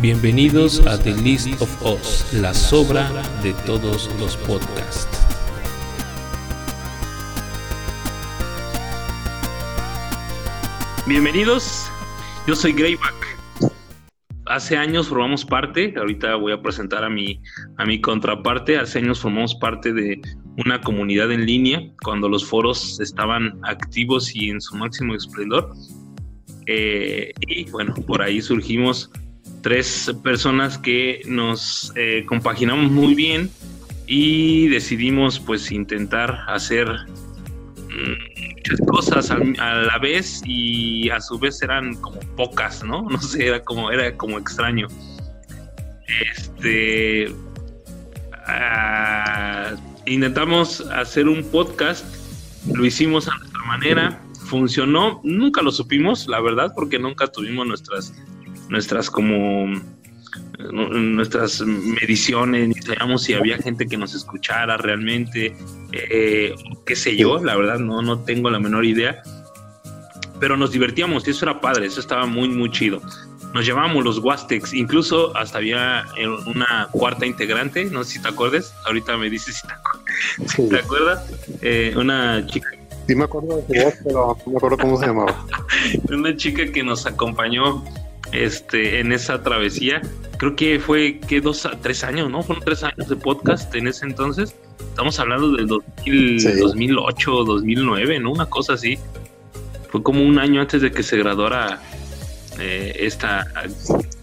Bienvenidos a The List of Us, la sobra de todos los podcasts. Bienvenidos, yo soy Greyback. Hace años formamos parte, ahorita voy a presentar a mi, a mi contraparte, hace años formamos parte de una comunidad en línea cuando los foros estaban activos y en su máximo esplendor. Eh, y bueno, por ahí surgimos tres personas que nos eh, compaginamos muy bien y decidimos pues intentar hacer mm, muchas cosas a, la vez y a su vez eran como pocas, ¿no? No sé, era como, era como extraño. Este ah, intentamos hacer un podcast, lo hicimos a nuestra manera, funcionó, nunca lo supimos, la verdad, porque nunca tuvimos nuestras nuestras como nuestras mediciones, ni sabíamos si había gente que nos escuchara realmente, eh, qué sé yo, la verdad no, no tengo la menor idea, pero nos divertíamos y eso era padre, eso estaba muy, muy chido. Nos llamábamos los Wastex, incluso hasta había eh, una cuarta integrante, no sé si te acuerdas, ahorita me dices si te, acuerdas, eh, una chica. Sí me acuerdo de su voz, pero no me acuerdo cómo se llamaba. una chica que nos acompañó este, en esa travesía. Creo que fue que dos a tres años, ¿no? Fueron tres años de podcast en ese entonces. Estamos hablando del 2008, 2009, ¿no? Una cosa así. Fue como un año antes de que se graduara eh, esta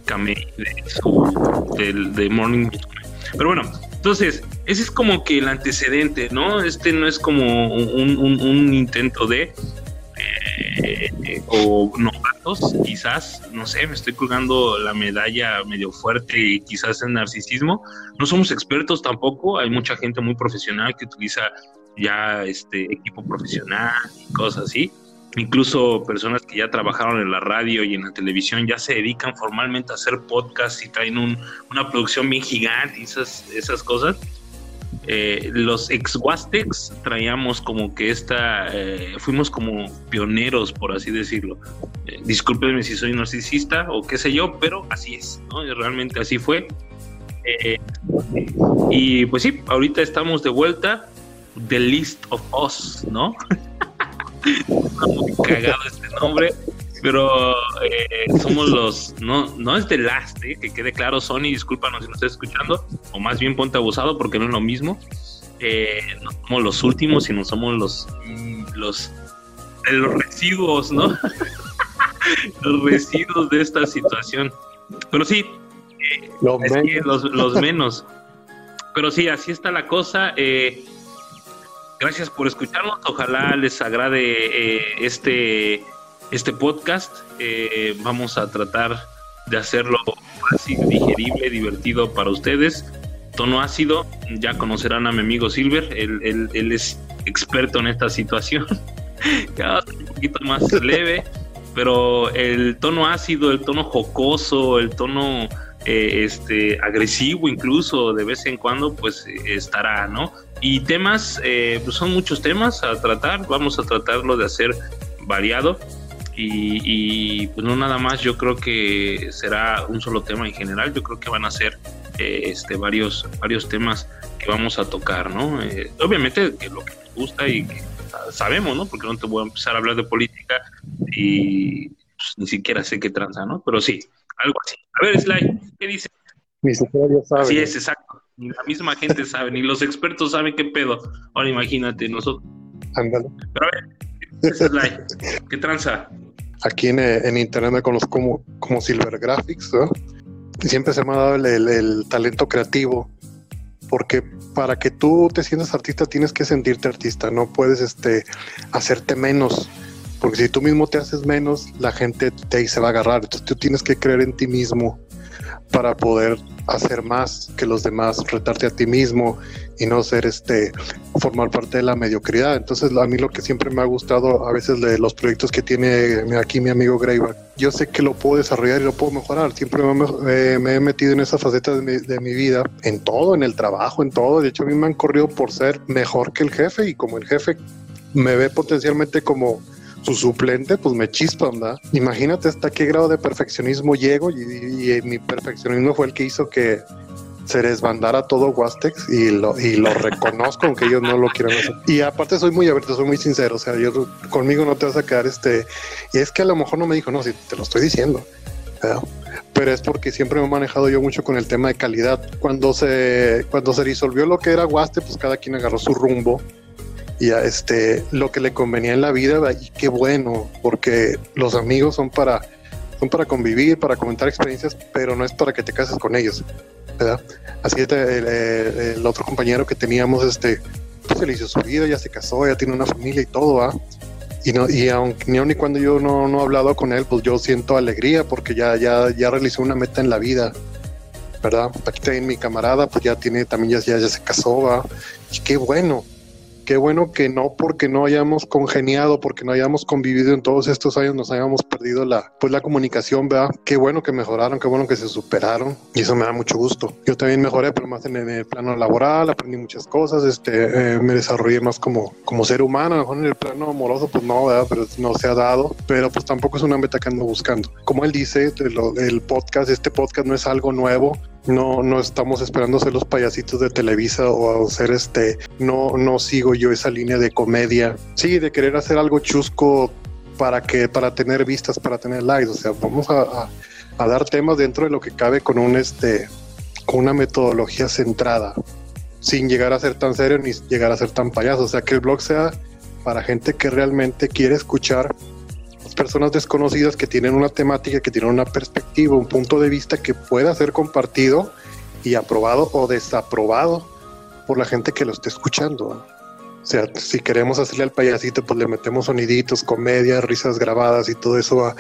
Kame de, de, Morning. Pero bueno, entonces, ese es como que el antecedente, ¿no? Este no es como un, un intento de eh, o novatos, quizás, no sé, me estoy colgando la medalla medio fuerte y quizás en narcisismo. No somos expertos tampoco, hay mucha gente muy profesional que utiliza ya este equipo profesional y cosas así. Incluso personas que ya trabajaron en la radio y en la televisión ya se dedican formalmente a hacer podcasts y traen una producción bien gigante y esas, esas cosas eh, los ex Wastex traíamos como que esta, eh, fuimos como pioneros, por así decirlo. Eh, discúlpenme si soy narcisista o qué sé yo, pero así es, ¿no? realmente así fue. y pues sí, ahorita estamos de vuelta. The List of Us, ¿no? Está muy cagado este nombre pero eh, somos los, no, no es de last, eh, que quede claro, Sony, discúlpanos si nos estás escuchando, o más bien ponte abusado porque no es lo mismo. Eh, no somos los últimos, sino somos los, los, los residuos, ¿no? los residuos de esta situación. Pero sí, los, los, menos. Pero sí, así está la cosa. gracias por escucharnos. Ojalá les agrade este este podcast. Eh, vamos a tratar de hacerlo fácil, digerible, divertido para ustedes. Tono ácido, ya conocerán a mi amigo Silver, él, es experto en esta situación. un poquito más leve, pero el tono ácido, el tono jocoso, el tono eh, este, agresivo incluso de vez en cuando, pues estará, ¿no? Y temas, eh, pues son muchos temas a tratar, vamos a tratarlo de hacer variado. Y, pues no nada más, yo creo que será un solo tema en general, yo creo que van a ser eh, este, varios, varios temas que vamos a tocar, ¿no? Eh, obviamente que lo que nos gusta y que sabemos, ¿no? Porque no te voy a empezar a hablar de política y pues, ni siquiera sé qué tranza, ¿no? Pero sí, algo así. A ver, Sly, ¿qué dice? Ni siquiera sabe. Así es, exacto. Ni la misma gente sabe, ni los expertos saben qué pedo. Ahora imagínate, nosotros. Ándale. Pero a ver, Sly, ¿qué tranza? Aquí en, internet me conozco como, Silver Graphics. Y siempre se me ha dado el, talento creativo, porque para que tú te sientas artista tienes que sentirte artista, no puedes este, hacerte menos, porque si tú mismo te haces menos, la gente te se va a agarrar, entonces tú tienes que creer en ti mismo para poder hacer más que los demás, retarte a ti mismo y no ser este formar parte de la mediocridad. Entonces a mí lo que siempre me ha gustado a veces de los proyectos que tiene aquí mi amigo Greyback, yo sé que lo puedo desarrollar y lo puedo mejorar. Siempre me, he metido en esa faceta de mi, de mi, vida, en todo, en el trabajo, en todo. De hecho a mí me han corrido por ser mejor que el jefe y como el jefe me ve potencialmente como su suplente, pues me chispan, ¿verdad? Imagínate hasta qué grado de perfeccionismo llego y, mi perfeccionismo fue el que hizo que se desbandara todo Wastex y lo, y lo reconozco, aunque ellos no lo quieran hacer. Y aparte soy muy abierto, soy muy sincero, o sea, yo conmigo no te vas a quedar este, y es que a lo mejor no me dijo, no, si te lo estoy diciendo, pero es porque siempre me he manejado yo mucho con el tema de calidad. Cuando se, cuando se disolvió lo que era Waste, pues cada quien agarró su rumbo y a este, lo que le convenía en la vida, y qué bueno, porque los amigos son para, son para convivir, para comentar experiencias, pero no es para que te cases con ellos, ¿verdad? Así que el, otro compañero que teníamos, este, pues le hizo su vida, ya se casó, ya tiene una familia y todo, ¿va? Y, no, y aunque ni cuando yo no, no he hablado con él, pues yo siento alegría porque ya, ya, ya realizó una meta en la vida, ¿verdad? Aquí también mi camarada, pues ya tiene, también ya, ya, ya se casó, ¿va? Y qué bueno, qué bueno que no porque no hayamos congeniado, porque no hayamos convivido en todos estos años, nos hayamos perdido la, pues la comunicación, ¿verdad? Qué bueno que mejoraron, qué bueno que se superaron y eso me da mucho gusto. Yo también mejoré, pero más en, el plano laboral, aprendí muchas cosas, este, eh, me desarrollé más como, como ser humano, a lo mejor en el plano amoroso, pues no, ¿verdad? Pero no se ha dado, pero pues tampoco es una meta que ando buscando. Como él dice, el podcast, este podcast no es algo nuevo, no, no estamos esperando ser los payasitos de Televisa o ser este, no, no sigo yo esa línea de comedia. Sí, de querer hacer algo chusco para que, para tener vistas, para tener likes. O sea, vamos a, a, dar temas dentro de lo que cabe con un este, con una metodología centrada, sin llegar a ser tan serio ni llegar a ser tan payaso. O sea, que el blog sea para gente que realmente quiere escuchar personas desconocidas que tienen una temática, que tienen una perspectiva, un punto de vista que pueda ser compartido y aprobado o desaprobado por la gente que lo esté escuchando. O sea, si queremos hacerle al payasito, pues le metemos soniditos, comedia, risas grabadas y todo eso.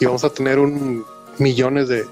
y vamos a tener un millones de,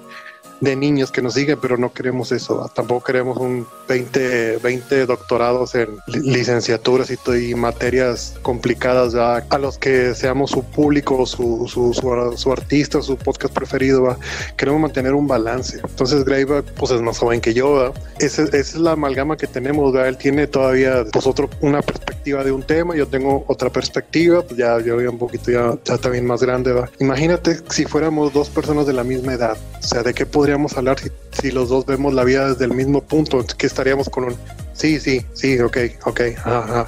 de niños que nos siguen, pero no queremos eso. Tampoco queremos un 20, 20 doctorados en licenciaturas y, materias complicadas a los que seamos su público, su, su, su, artista, su podcast preferido. Queremos mantener un balance. Entonces Grave pues es más joven que yo. Esa, es la amalgama que tenemos. Él tiene todavía pues otro, una perspectiva de un tema, yo tengo otra perspectiva, pues ya yo un poquito ya, ya también más grande. ¿va? Imagínate si fuéramos dos personas de la misma edad. O sea, ¿de qué podríamos hablar si, los dos vemos la vida desde el mismo punto? Que estaríamos con un sí, sí, sí, ok, ok, ajá,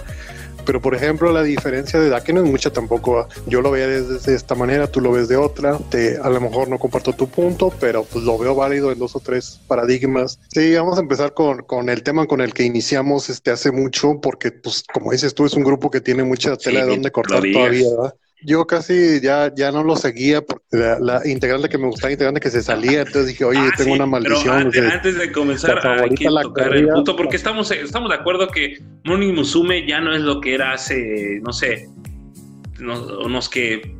Pero por ejemplo, la diferencia de edad, que no es mucha tampoco, yo lo veo desde esta manera, tú lo ves de otra, te, a lo mejor no comparto tu punto, pero pues lo veo válido en dos o tres paradigmas. Sí, vamos a empezar con, con el tema con el que iniciamos este hace mucho, porque pues como dices tú, es un grupo que tiene mucha tela de donde cortar todavía, ¿verdad? Yo casi ya, ya no lo seguía porque la, integrante que me gustaba, integrante que se salía, entonces dije, oye, ah, tengo una maldición. antes, de comenzar, que tocar el punto, porque estamos, estamos de acuerdo que Morning Musume ya no es lo que era hace, no sé, unos que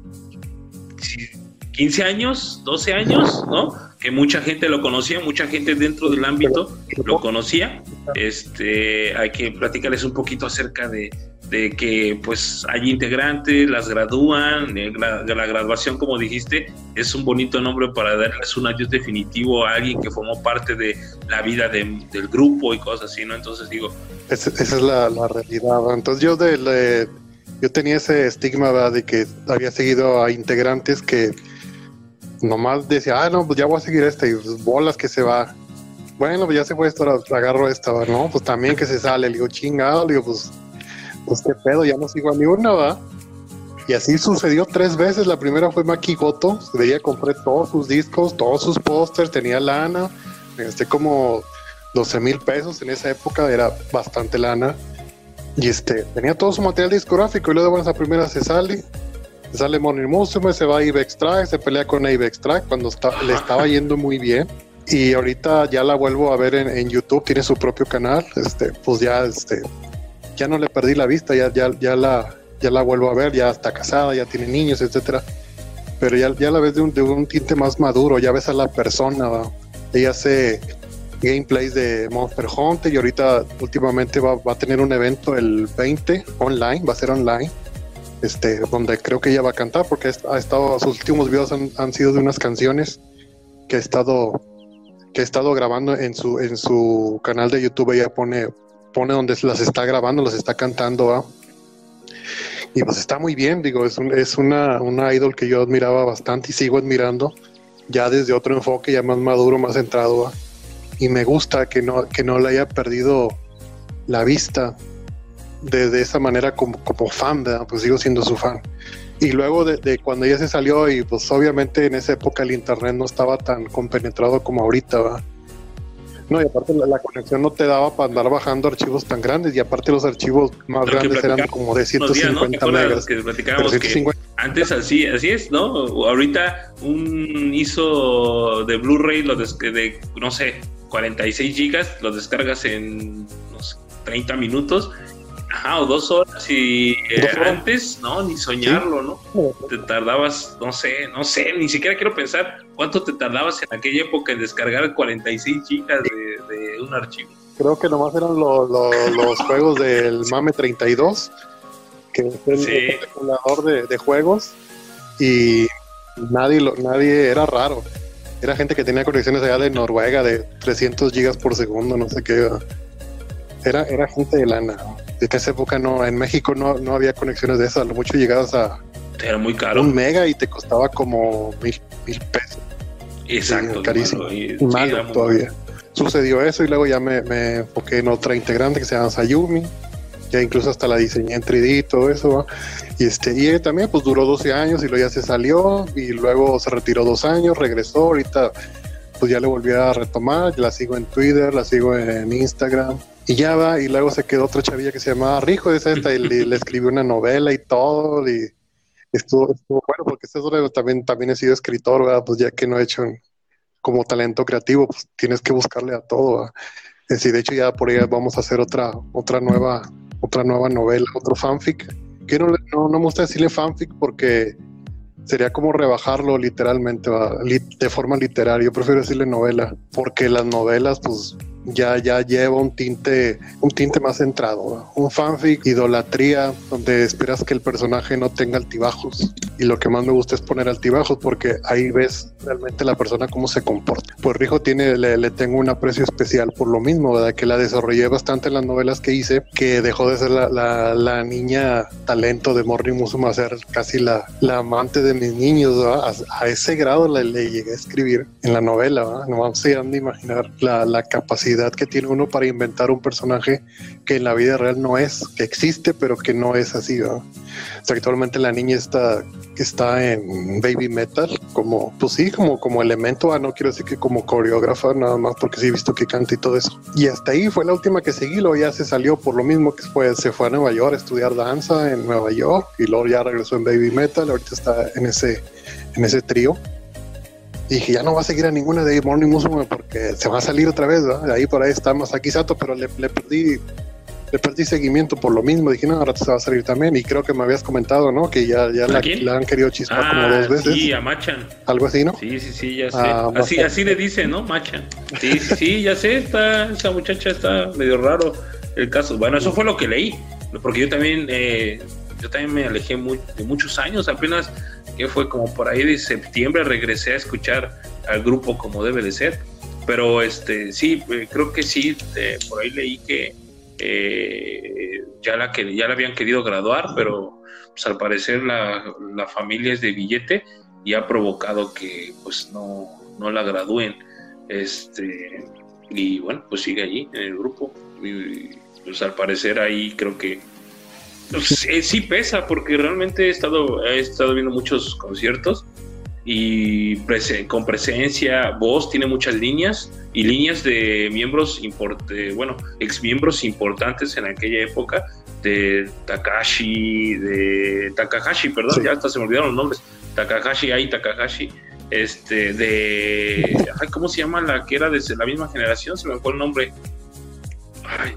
15 años, 12 años, ¿no? Que mucha gente lo conocía, mucha gente dentro del ámbito lo conocía. Este, hay que platicarles un poquito acerca de, de que pues hay integrantes, las gradúan, eh, la, la, graduación como dijiste es un bonito nombre para darles un adiós definitivo a alguien que formó parte de la vida del grupo y cosas así, ¿no? Entonces digo... esa es la, realidad, entonces yo de, yo tenía ese estigma de que había seguido a integrantes que nomás decía, ah, no, pues ya voy a seguir este, y pues, bolas que se va. Bueno, pues ya se fue esto, agarro esta, ¿no? Pues también que se sale, le digo, chingado, le digo, pues pues qué pedo, ya no sigo a ni una, ¿va? Y así sucedió tres veces. La primera fue Maki Goto, de ella compré todos sus discos, todos sus pósters, tenía lana, me gasté como 12 mil pesos en esa época, era bastante lana. Y este, tenía todo su material discográfico y luego, bueno, esa primera se sale, se sale Morning Musume, se va a Ibex Track, se pelea con Ibex Track cuando le estaba yendo muy bien. Y ahorita ya la vuelvo a ver en, en, YouTube, tiene su propio canal, este, pues ya este, ya no le perdí la vista, ya, ya, ya, la, ya la vuelvo a ver, ya está casada, ya tiene niños, etcétera. Pero ya, ya la ves de un, de un tinte más maduro, ya ves a la persona, ella hace gameplays de Monster Hunter y ahorita últimamente va, va, a tener un evento el 20 online, va a ser online, este, donde creo que ella va a cantar porque ha estado, sus últimos videos han, han sido de unas canciones que ha estado que ha estado grabando en su en su canal de YouTube ella pone pone donde las está grabando, las está cantando. Y pues está muy bien, digo, es, un, es una, una idol que yo admiraba bastante y sigo admirando ya desde otro enfoque, ya más maduro, más centrado. Y me gusta que no, que no le haya perdido la vista de, de esa manera como, como fan, pues sigo siendo su fan. Y luego de, cuando ella se salió, y pues obviamente en esa época el internet no estaba tan compenetrado como ahorita, ¿va? No, y aparte la, conexión no te daba para andar bajando archivos tan grandes, y aparte los archivos más grandes eran como de 150 megas. Que antes así, así es, ¿no? Ahorita un ISO de Blu-ray, lo de, no sé, 46 gigas, lo descargas en unos 30 minutos Ajá, o dos horas y eh, antes, no, ni soñarlo, ¿no? Te tardabas, no sé, no sé, ni siquiera quiero pensar cuánto te tardabas en aquella época en descargar 46 gigas de, un archivo. Creo que nomás eran los juegos del MAME 32, que es el calculador de, juegos, y nadie, lo, nadie era raro. Era gente que tenía conexiones allá de Noruega de 300 gigas por segundo, no sé qué. Era, era gente de lana. En esa época no, en México no, no había conexiones de esas, a lo mucho llegabas a era muy caro. Un mega y te costaba como mil, mil pesos. Exacto. carísimo. Y, Malo todavía. Sucedió eso y luego ya me, me, enfoqué en otra integrante que se llama Sayumi. Ya incluso hasta la diseñé en 3D y todo eso. Y, este, y también pues duró 12 años y luego ya se salió y luego se retiró dos años, regresó. Ahorita pues ya le volví a retomar. La sigo en Twitter, la sigo en Instagram y ya va, y luego se quedó otra chavilla que se llamaba Rijo, esa esta, y le, escribió una novela y todo, y estuvo, estuvo bueno, porque este también, también he sido escritor, pues ya que no he hecho como talento creativo, pues tienes que buscarle a todo. Es decir, de hecho ya por ahí vamos a hacer otra, otra nueva, otra nueva novela, otro fanfic. Que no, no, no me gusta decirle fanfic porque sería como rebajarlo literalmente, de forma literaria. Yo prefiero decirle novela, porque las novelas, pues ya, ya lleva un tinte, un tinte más centrado. Un fanfic, idolatría, donde esperas que el personaje no tenga altibajos. Y lo que más me gusta es poner altibajos porque ahí ves realmente la persona cómo se comporta. Pues Rijo tiene, le, tengo un aprecio especial por lo mismo, ¿verdad? Que la desarrollé bastante en las novelas que hice, que dejó de ser la, la, niña talento de Morning Musume a ser casi la, la amante de mis niños, a, a, ese grado le, le, llegué a escribir en la novela, ¿verdad? No vamos a imaginar la, la capacidad que tiene uno para inventar un personaje que en la vida real no es, que existe, pero que no es así. O sea, actualmente la niña está, está en baby metal, como, pues sí, como, como elemento, ah, no quiero decir que como coreógrafa, nada más porque sí he visto que canta y todo eso. Y hasta ahí fue la última que seguí, luego ya se salió por lo mismo que fue, se fue a Nueva York a estudiar danza en Nueva York y luego ya regresó en baby metal, ahorita está en ese, en ese trío. Y dije, ya no va a seguir a ninguna de Morning Musume porque se va a salir otra vez, ¿no? Ahí por ahí está Masaki Sato, pero le, perdí le perdí seguimiento por lo mismo. Dije, no, ahora se va a salir también. Y creo que me habías comentado, ¿no? Que ya, ya la, han querido chispar como dos ah, veces. Sí, a Machan. Algo así, ¿no? Sí, sí, sí, ya sé. así, así le dice, ¿no? Machan. Sí, sí, sí, ya sé. Está, esa muchacha está medio raro el caso. Bueno, eso fue lo que leí. Porque yo también, eh, yo también me alejé de muchos años. Apenas que fue como por ahí de septiembre regresé a escuchar al grupo como debe de ser. Pero este sí, eh, creo que sí, eh, por ahí leí que eh, ya, la que ya la habían querido graduar, pero pues, al parecer la, familia es de billete y ha provocado que pues no, no la gradúen. Este, y bueno, pues sigue allí en el grupo. Y, pues al parecer ahí creo que pues, eh, sí pesa, porque realmente he estado, he estado viendo muchos conciertos y con presencia, voz, tiene muchas líneas y líneas de miembros, bueno, ex miembros importantes en aquella época, de Takashi, de Takahashi, perdón, ya hasta se me olvidaron los nombres, Takahashi, ahí Takahashi, este, de, ¿cómo se llama la que era de la misma generación? Se me fue el nombre. Ay,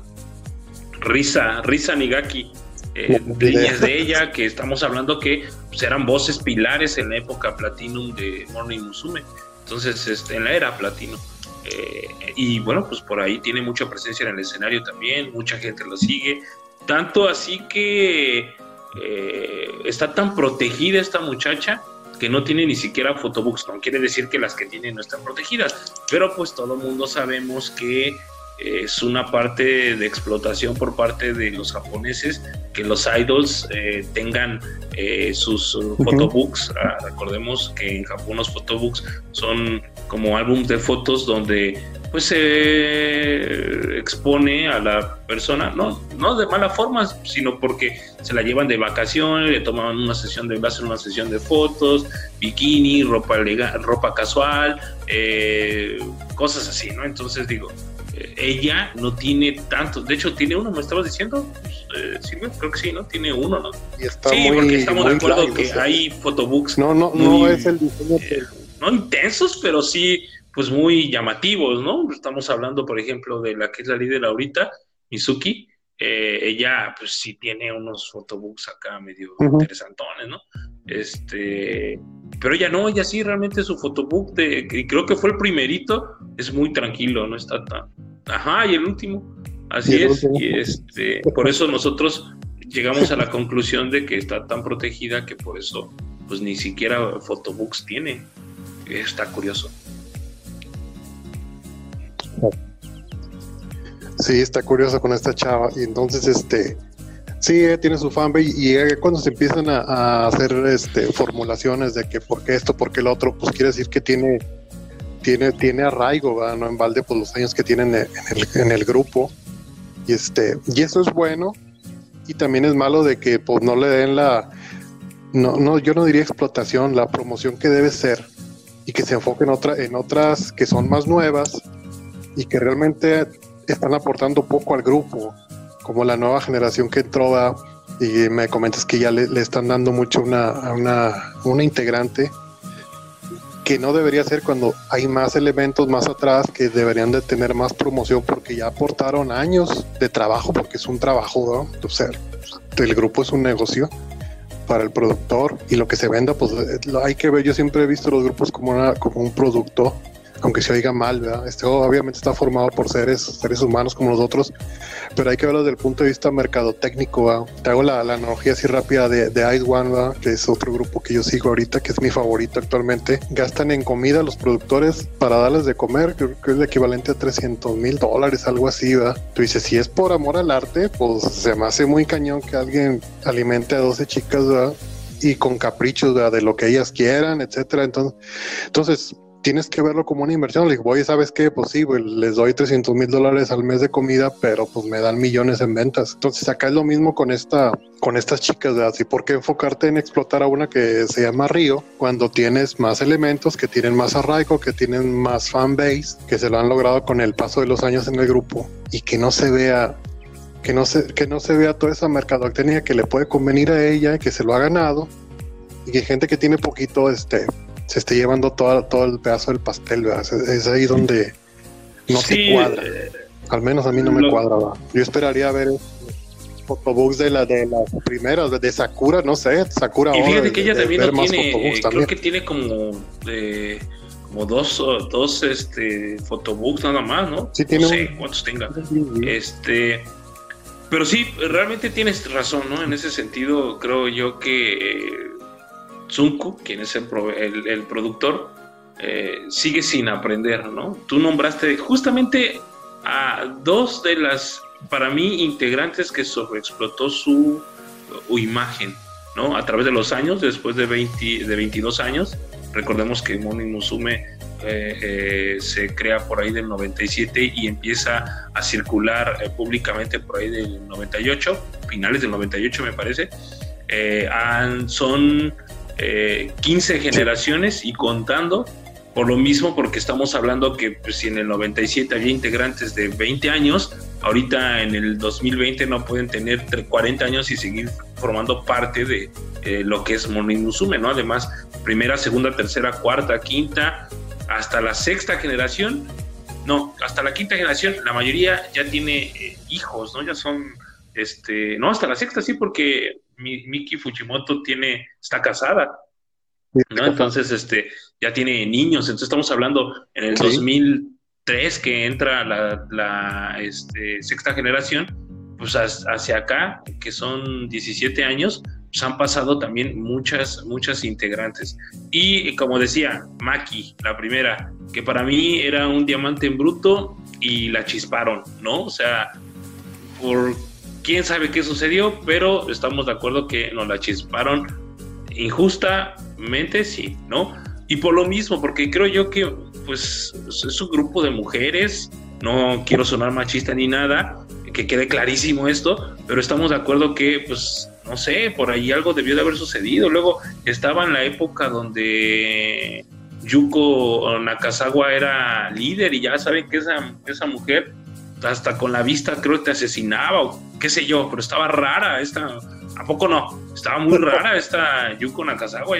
Risa, Risa Nigaki eh, líneas de ella, que estamos hablando que pues, eran voces pilares en la época Platinum de Morning Musume. Entonces, este, en la era Platino. Eh, y bueno, pues por ahí tiene mucha presencia en el escenario también, mucha gente lo sigue. Tanto así que eh, está tan protegida esta muchacha que no tiene ni siquiera photobooks. No quiere decir que las que tiene no están protegidas, pero pues todo el mundo sabemos que es una parte de explotación por parte de los japoneses que los idols eh, tengan eh, sus photobooks. Ah, recordemos que en Japón los photobooks son como álbumes de fotos donde pues se expone a la persona, no, no de mala forma, sino porque se la llevan de vacaciones, le toman una sesión de, hacen una sesión de fotos, bikini, ropa legal, ropa casual, eh, cosas así, ¿no? Entonces digo, ella no tiene tantos, de hecho tiene uno, me estabas diciendo, eh, sí, creo que sí, ¿no? Tiene uno, ¿no? sí, porque estamos de acuerdo que hay photobooks. No, no, no es el diseño. Eh, no intensos, pero sí, pues muy llamativos, ¿no? Estamos hablando, por ejemplo, de la que es la líder ahorita, Mizuki. Eh, ella, pues sí tiene unos photobooks acá medio interesantones, ¿no? Este, pero ella no, ella sí, realmente su photobook, de, y creo que fue el primerito, es muy tranquilo, no está tan. Ajá, y el último. Así es, y este, por eso nosotros llegamos a la conclusión de que está tan protegida que por eso, pues ni siquiera photobooks tiene. Está curioso. Sí, está curioso con esta chava. Y entonces, este, Sí, tiene su fanbase y cuando se empiezan a, hacer este, formulaciones de que por qué esto, por qué el otro, pues quiere decir que tiene, tiene, tiene arraigo, no en balde pues, los años que tienen en el, en el grupo. Y, este, y eso es bueno. Y también es malo de que pues no le den la, no, no, yo no diría explotación, la promoción que debe ser y que se enfoque en, otra, en otras que son más nuevas y que realmente están aportando poco al grupo como la nueva generación que entró y me comentas que ya le, están dando mucho una, a una, una integrante que no debería ser cuando hay más elementos más atrás que deberían de tener más promoción porque ya aportaron años de trabajo porque es un trabajo, ¿no? o sea, el grupo es un negocio para el productor y lo que se venda pues hay que ver, yo siempre he visto los grupos como, una, como un producto aunque se oiga mal, ¿verdad? Este obviamente está formado por seres, seres humanos como nosotros, pero hay que verlo desde el punto de vista mercadotécnico, Te hago la, analogía así rápida de, de Ice One, que es otro grupo que yo sigo ahorita, que es mi favorito actualmente. Gastan en comida los productores para darles de comer, creo que es el equivalente a 300 mil dólares, algo así, ¿verdad? Tú dices, si es por amor al arte, pues se me hace muy cañón que alguien alimente a 12 chicas, ¿verdad? Y con caprichos ¿verdad? de lo que ellas quieran, etcétera. Entonces tienes que verlo como una inversión. Le digo, oye, ¿sabes qué? Pues sí, les doy 300 mil dólares al mes de comida, pero pues me dan millones en ventas. Entonces acá es lo mismo con esta, con estas chicas, de así por qué enfocarte en explotar a una que se llama Río cuando tienes más elementos que tienen más arraigo, que tienen más fan base, que se lo han logrado con el paso de los años en el grupo y que no se vea que no se, que no se vea toda esa mercadotecnia que le puede convenir a ella, que se lo ha ganado, y que gente que tiene poquito, este, se esté llevando todo, todo el pedazo del pastel, Es, ahí donde no se cuadra. Eh, Al menos a mí no me cuadra, Yo esperaría ver photobooks de la de las primeras, de, Sakura, no sé, Sakura. Y fíjate que ella también no tiene, eh, creo que tiene como eh, como dos, dos este photobooks nada más, ¿no? Sí, tiene no sé cuántos tenga. Este, pero sí, realmente tienes razón, ¿no? En ese sentido, creo yo que Tsunku, quien es el, productor, eh, sigue sin aprender, ¿no? Tú nombraste justamente a dos de las, para mí, integrantes que sobreexplotó su, imagen, ¿no? A través de los años, después de, 20, de 22 años, recordemos que Moni Musume eh, eh, se crea por ahí del 97 y empieza a circular públicamente por ahí del 98, finales del 98 me parece. son 15 eh, generaciones y contando. Por lo mismo, porque estamos hablando que pues, si en el 97 había integrantes de 20 años, ahorita en el 2020 no pueden tener 40 años y seguir formando parte de eh, lo que es Monimusume, ¿no? Además, primera, segunda, tercera, cuarta, quinta, hasta la sexta generación, no, hasta la quinta generación, la mayoría ya tiene eh, hijos, ¿no? Ya son, este, no, hasta la sexta sí, porque Miki Fujimoto tiene, está casada, ¿no? Entonces, este, ya tiene niños, entonces estamos hablando en el 2003 que entra la, este, sexta generación, pues hacia acá, que son 17 años, pues han pasado también muchas, muchas integrantes. Y como decía, Maki, la primera, que para mí era un diamante en bruto, y la chisparon, ¿no? O sea, por quién sabe qué sucedió, pero estamos de acuerdo que nos la chisparon injustamente, sí, ¿no? Y por lo mismo, porque creo yo que pues es un grupo de mujeres, no quiero sonar machista ni nada, que quede clarísimo esto, pero estamos de acuerdo que pues no sé, por ahí algo debió de haber sucedido. Luego estaba en la época donde Yuko Nakazawa era líder y ya saben que esa, esa mujer hasta con la vista creo que te asesinaba o qué sé yo, pero estaba rara esta, ¿a poco no? Estaba muy rara esta Yuko Nakazawa.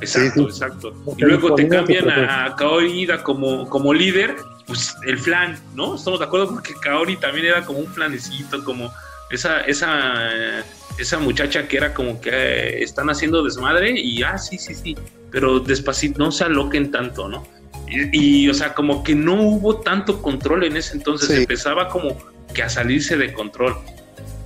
Exacto, exacto. Y luego te cambian a Kaori Ida como, como líder, pues el flan, ¿no? Estamos de acuerdo porque Kaori también era como un flanecito, como esa, esa esa muchacha que era como que eh, están haciendo desmadre y, ah, sí, sí, sí, pero despacito, no se aloquen tanto, ¿no? Y, o sea, como que no hubo tanto control en ese entonces, empezaba como que a salirse de control.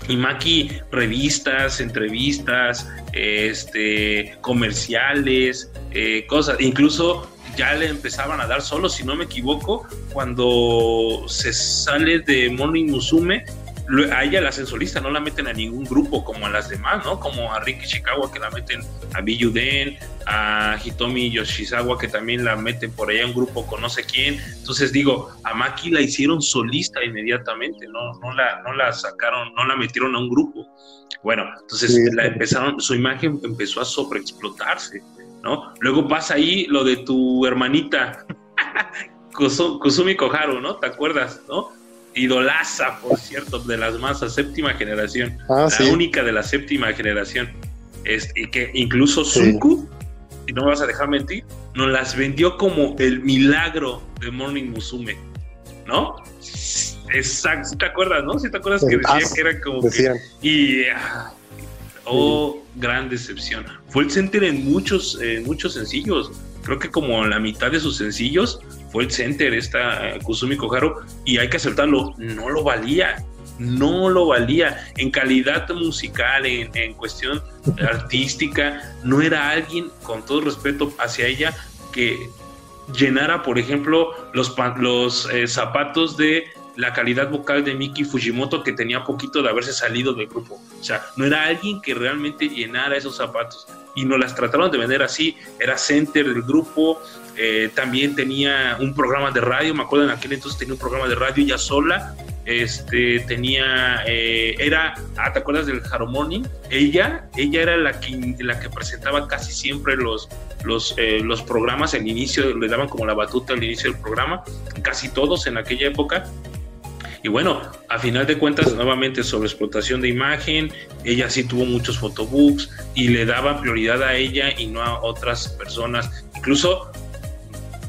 Y Maki, revistas, entrevistas, este, comerciales, eh, cosas, incluso ya le empezaban a dar solo, si no me equivoco, cuando se sale de Morning Musume, a ella la hacen solista, no la meten a ningún grupo como a las demás, ¿no? Como a Ricky Chicago que la meten a Biyuden, a Hitomi Yoshizawa que también la meten por allá un grupo con no sé quién. Entonces digo, a Maki la hicieron solista inmediatamente, no, no, la, no la sacaron, no la metieron a un grupo. Bueno, entonces la empezaron, su imagen empezó a sobreexplotarse, ¿no? Luego pasa ahí lo de tu hermanita, Kusumi Koharu, ¿no? ¿Te acuerdas, no? Idolaza, por cierto, de las masas, séptima generación, ah, la única de la séptima generación, es, y que incluso Sunku, y no me vas a dejar mentir, nos las vendió como el milagro de Morning Musume, ¿no? Exacto, ¿te acuerdas, no? ¿Sí te acuerdas que decía que era como que... Y... Ah, oh, gran decepción. Fue el center en muchos, en muchos sencillos. Creo que como la mitad de sus sencillos fue el center esta Kusumi Koharu y hay que aceptarlo, no lo valía, no lo valía en calidad musical, en, cuestión artística, no era alguien, con todo respeto hacia ella, que llenara, por ejemplo, los, los eh, zapatos de la calidad vocal de Miki Fujimoto que tenía poquito de haberse salido del grupo. O sea, no era alguien que realmente llenara esos zapatos. Y nos las trataron de vender así. Era center del grupo, eh, también tenía un programa de radio, me acuerdo en aquel entonces tenía un programa de radio ya sola, este, tenía, eh, era, ah, ¿te acuerdas del Harmony? Ella, ella era la que, la que presentaba casi siempre los, los, eh, los programas, al inicio, le daban como la batuta al inicio del programa, casi todos en aquella época, y bueno, a final de cuentas, nuevamente sobre explotación de imagen, ella sí tuvo muchos photobooks y le daba prioridad a ella y no a otras personas. Incluso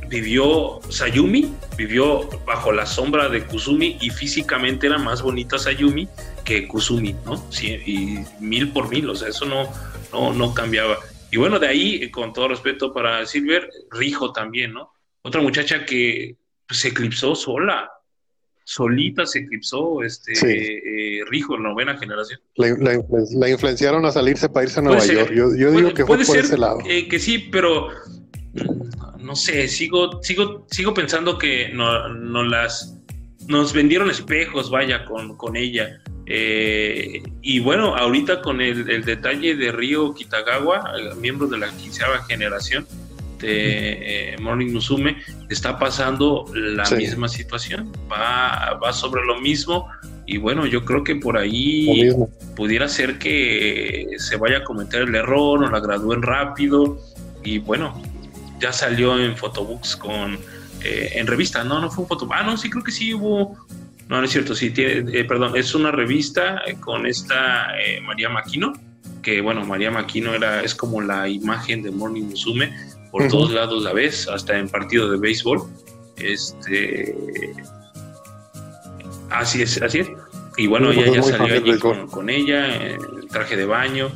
vivió Sayumi, vivió bajo la sombra de Kusumi y físicamente era más bonita Sayumi que Kusumi, ¿no? Sí, y mil por mil, o sea, eso no, no, no cambiaba. Y bueno, de ahí, con todo respeto para Silver, Rijo también, ¿no? Otra muchacha que se eclipsó sola, solita se eclipsó, este, eh, Rijo, novena generación. La, influenciaron a salirse para irse a Nueva York. Yo, digo que fue por ese lado. Eh, que sí, pero no sé, sigo, sigo, sigo pensando que no, no las nos vendieron espejos, vaya, con, con ella. Eh, y bueno, ahorita con el, detalle de Río Kitagawa, miembro de la quinceava generación de eh, Morning Musume, está pasando la misma situación. Va, va sobre lo mismo. Y bueno, yo creo que por ahí pudiera ser que se vaya a cometer el error o la gradúen rápido. Y bueno, ya salió en photobooks con eh, en revista, no, no fue un fotobook, ah, no, sí creo que sí hubo, no, no es cierto, sí, tiene, eh, perdón, es una revista eh, con esta María Maquino, que bueno, María Maquino era, es como la imagen de Morning Musume, por todos lados la ves, hasta en partido de béisbol, este, así es, así es, y bueno, ella ya salió allí con, con ella, el traje de baño,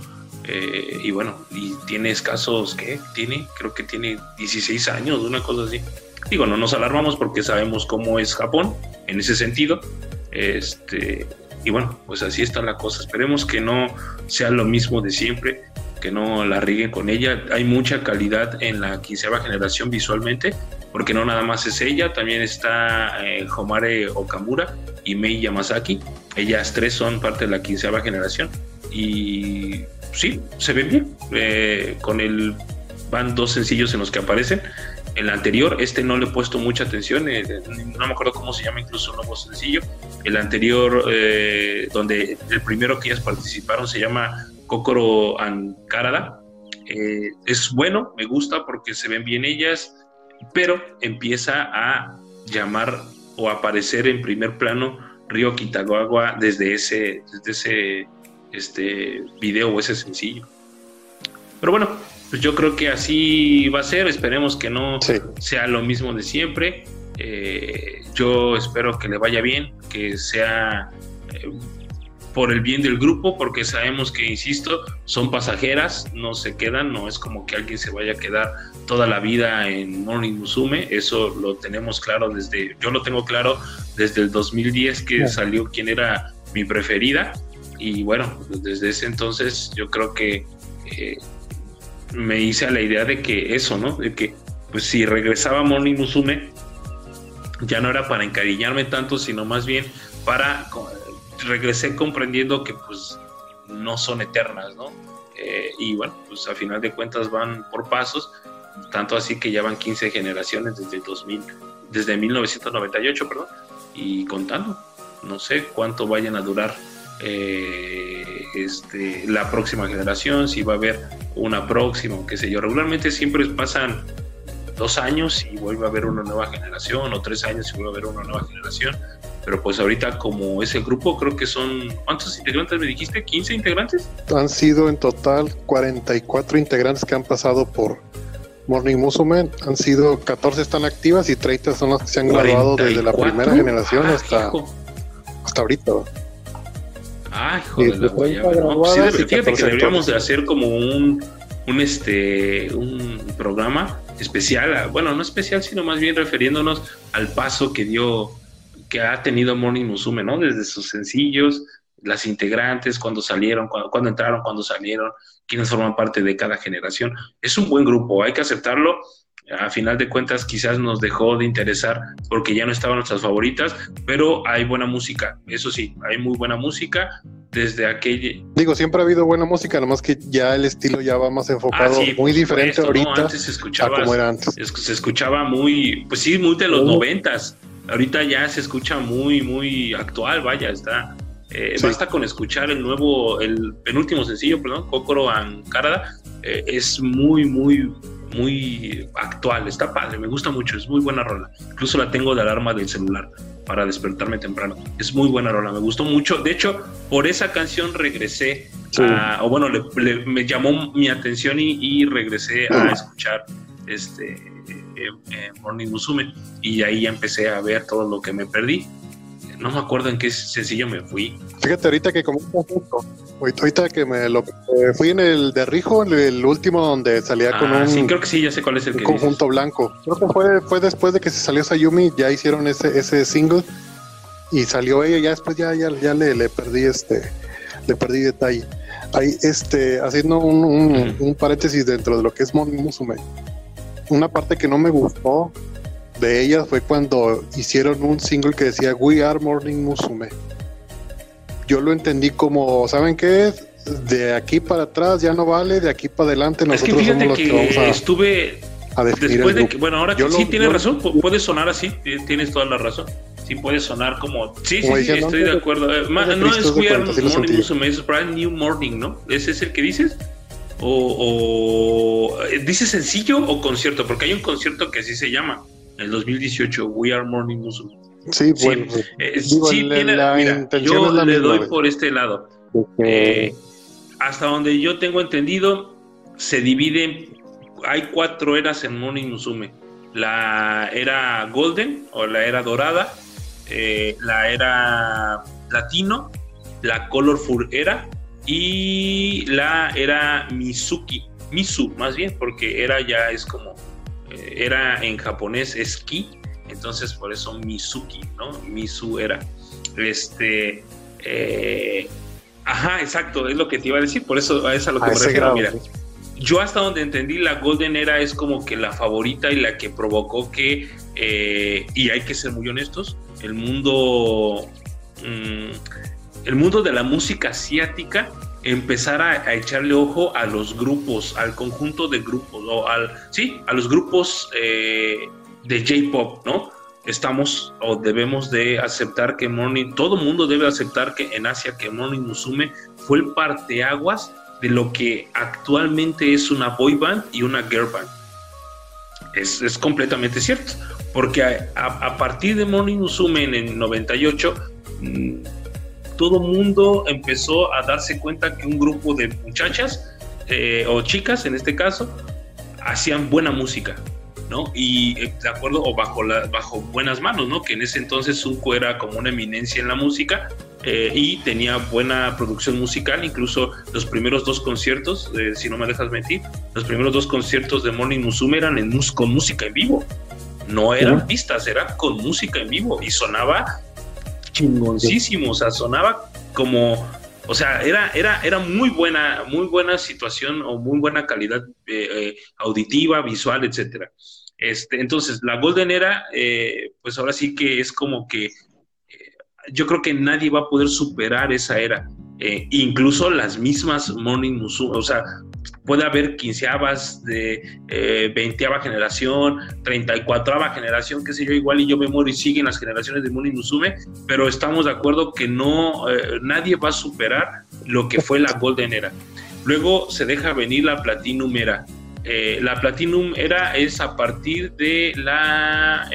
eh, y bueno, y tiene escasos, ¿qué? Tiene, creo que tiene 16 años, una cosa así. Digo, no nos alarmamos porque sabemos cómo es Japón en ese sentido. Este, y bueno, pues así está la cosa. Esperemos que no sea lo mismo de siempre, que no la riguen con ella. Hay mucha calidad en la quinceava generación visualmente, porque no nada más es ella, también está eh, Homare Okamura y Mei Yamazaki. Ellas tres son parte de la quinceava generación y sí, se ven bien. Eh, con el van dos sencillos en los que aparecen. El anterior, este no le he puesto mucha atención, eh, no me acuerdo cómo se llama incluso el nuevo sencillo. El anterior, eh, donde el primero que ellas participaron se llama Kokoro Ankarada. Eh, es bueno, me gusta porque se ven bien ellas, pero empieza a llamar o aparecer en primer plano Río Kitagawa desde ese, desde ese este, video o ese sencillo. Pero bueno, pues yo creo que así va a ser. Esperemos que no sea lo mismo de siempre. Eh, yo espero que le vaya bien, que sea eh, por el bien del grupo, porque sabemos que, insisto, son pasajeras, no se quedan, no es como que alguien se vaya a quedar toda la vida en Morning Musume, eso lo tenemos claro desde, yo lo tengo claro desde el 2010 que salió quien era mi preferida, y bueno, desde ese entonces yo creo que eh, me hice a la idea de que eso, ¿no? De que pues si regresaba Moni Musume, ya no era para encariñarme tanto, sino más bien para regresé comprendiendo que pues no son eternas, ¿no? Eh, y bueno, pues a final de cuentas van por pasos, tanto así que ya van 15 generaciones desde 2000, desde 1998, perdón, y contando, no sé cuánto vayan a durar eh, este, la próxima generación, si va a haber una próxima, qué sé yo. Regularmente siempre pasan dos años y vuelve a haber una nueva generación, o tres años y vuelve a haber una nueva generación. Pero pues ahorita como ese grupo, creo que son, ¿cuántos integrantes me dijiste? ¿15 integrantes? Han sido en total 44 integrantes que han pasado por Morning Musume. Han sido 14 están activas y 30 son las que se han graduado desde la primera generación ah, hasta, hasta ahorita. Ay, joder, la pues sí, fíjate que deberíamos de hacer como un, un, este, un programa especial, bueno, no especial, sino más bien refiriéndonos al paso que dio, que ha tenido Morning Musume, ¿no? Desde sus sencillos, las integrantes, cuando salieron, cuando, cuando entraron, cuando salieron, quienes forman parte de cada generación. Es un buen grupo, hay que aceptarlo a final de cuentas quizás nos dejó de interesar porque ya no estaban nuestras favoritas, pero hay buena música, eso sí, hay muy buena música desde aquel... Digo, siempre ha habido buena música, nomás que ya el estilo ya va más enfocado, ah, muy diferente ahorita antes se escuchaba, como era antes. Se escuchaba muy, pues sí, muy de los noventas, ahorita ya se escucha muy, muy actual, vaya, está... Eh, Basta con escuchar el nuevo, el penúltimo sencillo, perdón, Kokoro Ankarada, eh, es muy, muy muy actual, está padre, me gusta mucho, es muy buena rola. Incluso la tengo de alarma del celular para despertarme temprano. Es muy buena rola, me gustó mucho. De hecho, por esa canción regresé, o bueno, me llamó mi atención y, regresé a escuchar este eh, eh, Morning Musume y ahí ya empecé a ver todo lo que me perdí no me acuerdo en qué sencillo me fui. Fíjate, ahorita que como ahorita que me lo eh, fui en el de Rijo, el, último donde salía con ah, un. Sí, creo que sí, ya sé cuál es el que conjunto blanco. Creo que fue, fue después de que se salió Sayumi, ya hicieron ese, ese single y salió ella, ya después ya, ya, ya le, le perdí este, le perdí detalle. Ahí, este, haciendo un, un, paréntesis dentro de lo que es Mon Musume. Una parte que no me gustó de ellas fue cuando hicieron un single que decía We Are Morning Musume. Yo lo entendí como, ¿saben qué es? De aquí para atrás ya no vale, de aquí para adelante nosotros es que somos los que, vamos a, estuve después de que, bueno, ahora sí tienes razón, puede sonar así, tienes toda la razón. Sí puede sonar como, sí, sí, sí estoy de acuerdo. Eh, no es We Are Morning Musume, es Brand New Morning, ¿no? ¿Ese es el que dices? O, o dice sencillo o concierto, porque hay un concierto que así se llama el 2018, We Are Morning Musume. Sí, bueno. Eh, sí, tiene, mira, yo le doy por este lado. Eh, hasta donde yo tengo entendido, se divide, hay cuatro eras en Morning Musume. La era Golden o la era dorada, eh, la era latino, la Colorful era y la era Mizuki, Misu más bien, porque era ya es como era en japonés esquí, entonces por eso Mizuki, ¿no? Misu era. Este, eh, ajá, exacto, es lo que te iba a decir, por eso es a lo que me refiero. Mira, yo hasta donde entendí, la Golden Era es como que la favorita y la que provocó que, eh, y hay que ser muy honestos, el mundo, mm, el mundo de la música asiática empezara a, echarle ojo a los grupos, al conjunto de grupos, o al, sí, a los grupos eh, de J-Pop, ¿no? Estamos o debemos de aceptar que Morning, todo mundo debe aceptar que en Asia que Morning Musume fue el parteaguas de lo que actualmente es una boy band y una girl band. Es, completamente cierto, porque a, partir de Morning Musume en el 98, mm, todo mundo empezó a darse cuenta que un grupo de muchachas eh, o chicas, en este caso, hacían buena música. ¿no? Y eh, de acuerdo, o bajo, la, bajo buenas manos, ¿no? Que en ese entonces Zuko era como una eminencia en la música eh, y tenía buena producción musical, incluso los primeros dos conciertos, eh, si no me dejas mentir, los primeros dos conciertos de Morning Musume eran en con música en vivo, no eran pistas, era con música en vivo y sonaba chingoncísimo, o sea, sonaba como, o sea, era, era, era muy buena, muy buena situación o muy buena calidad eh, auditiva, visual, etcétera. Este, entonces, la Golden Era, pues ahora sí que es como que yo creo que nadie va a poder superar esa era. Eh, incluso las mismas Morning Musume, o sea, puede haber quinceavas de eh, veinteava generación, treinta y cuatroava generación, qué sé yo, igual y yo me muero y siguen las generaciones de Morning Musume, pero estamos de acuerdo que no, eh, nadie va a superar lo que fue la Golden Era. Luego se deja venir la Platinum Era. la Platinum Era es a partir de la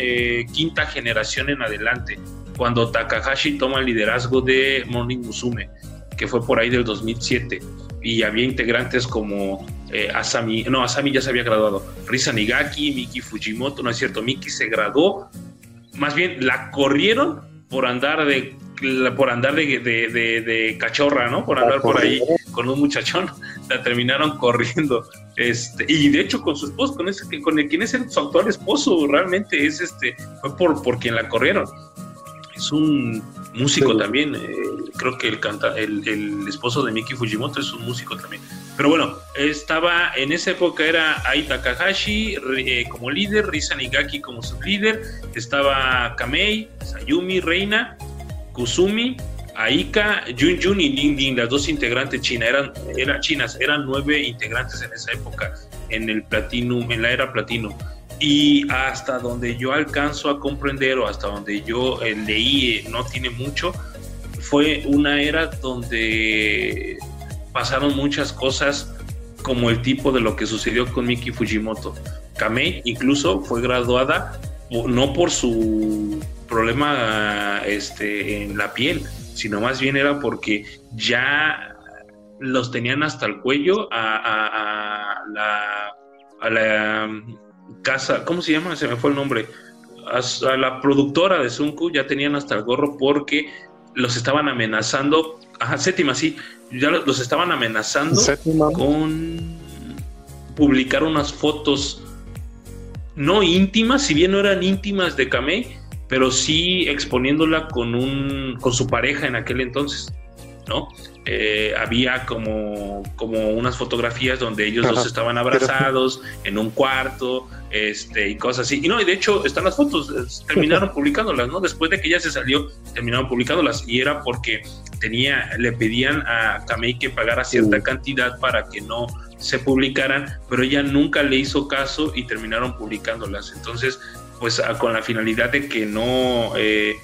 quinta generación en adelante cuando Takahashi toma el liderazgo de Morning Musume, que fue por ahí del 2007, y había integrantes como eh, Asami, no, Asami ya se había graduado, Risa Nigaki, Miki Fujimoto, no es cierto, Miki se graduó, más bien la corrieron por andar de por andar de, cachorra, ¿no? Por andar por ahí con un muchachón, la terminaron corriendo. Este, y de hecho con su esposo, con ese, con el quien es su actual esposo, realmente es este, fue por, por quien la corrieron. Es un músico también. Eh, creo que el, canta, el, esposo de Miki Fujimoto es un músico también. Pero bueno, estaba en esa época era Ai Takahashi eh, como líder, Risa Nigaki como líder estaba Kamei, Sayumi, Reina, Kusumi, Aika, Jun Jun y Ning Ning, las dos integrantes chinas, eran, eran chinas, eran nueve integrantes en esa época, en el Platinum, en la era Platinum y hasta donde yo alcanzo a comprender o hasta donde yo eh, leí, eh, no tiene mucho, fue una era donde pasaron muchas cosas como el tipo de lo que sucedió con Miki Fujimoto. Kamei incluso fue graduada no por su problema este, en la piel, sino más bien era porque ya los tenían hasta el cuello a, la, a la casa, ¿cómo se llama? Se me fue el nombre. A, la productora de Sunku ya tenían hasta el gorro porque los estaban amenazando. Ajá, séptima, sí. Ya los, estaban amenazando con publicar unas fotos no íntimas, si bien no eran íntimas de Kamei, pero sí exponiéndola con un con su pareja en aquel entonces, ¿no? Eh, había como, como unas fotografías donde ellos dos estaban abrazados en un cuarto, este, y cosas así. Y no, y de hecho están las fotos, terminaron publicándolas, ¿no? Después de que ella se salió, terminaron publicándolas. Y era porque tenía, le pedían a Kamei que pagara cierta cantidad para que no se publicaran, pero ella nunca le hizo caso y terminaron publicándolas. Entonces, pues con la finalidad de que no eh,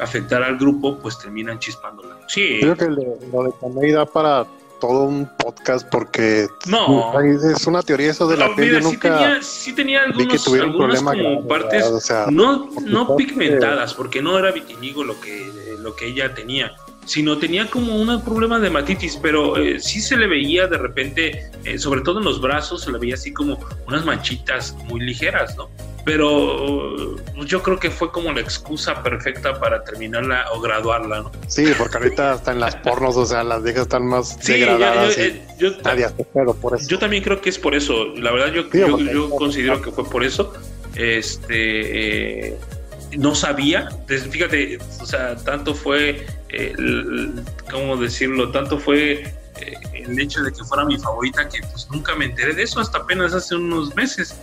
afectara al grupo, pues terminan chispándola. Sí. Creo que lo de Kamei da para todo un podcast porque no es una teoría eso de la no, piel. sí, tenía, sí tenía algunos, algunas como partes no, no pigmentadas, porque no era vitiligo lo que, lo que ella tenía, sino tenía como un problema de hematitis, pero eh, sí se le veía de repente, eh, sobre todo en los brazos, se le veía así como unas manchitas muy ligeras, ¿no? Pero yo creo que fue como la excusa perfecta para terminarla o graduarla, ¿no? Sí, porque ahorita hasta en las pornos, o sea, las viejas están más sí, degradadas. Eh, yo, por eso. yo también creo que es por eso. La verdad, yo, yo, considero que fue por eso. Este, eh, no sabía, fíjate, o sea, tanto fue, eh, ¿cómo decirlo? Tanto fue el hecho de que fuera mi favorita, que pues nunca me enteré de eso hasta apenas hace unos meses.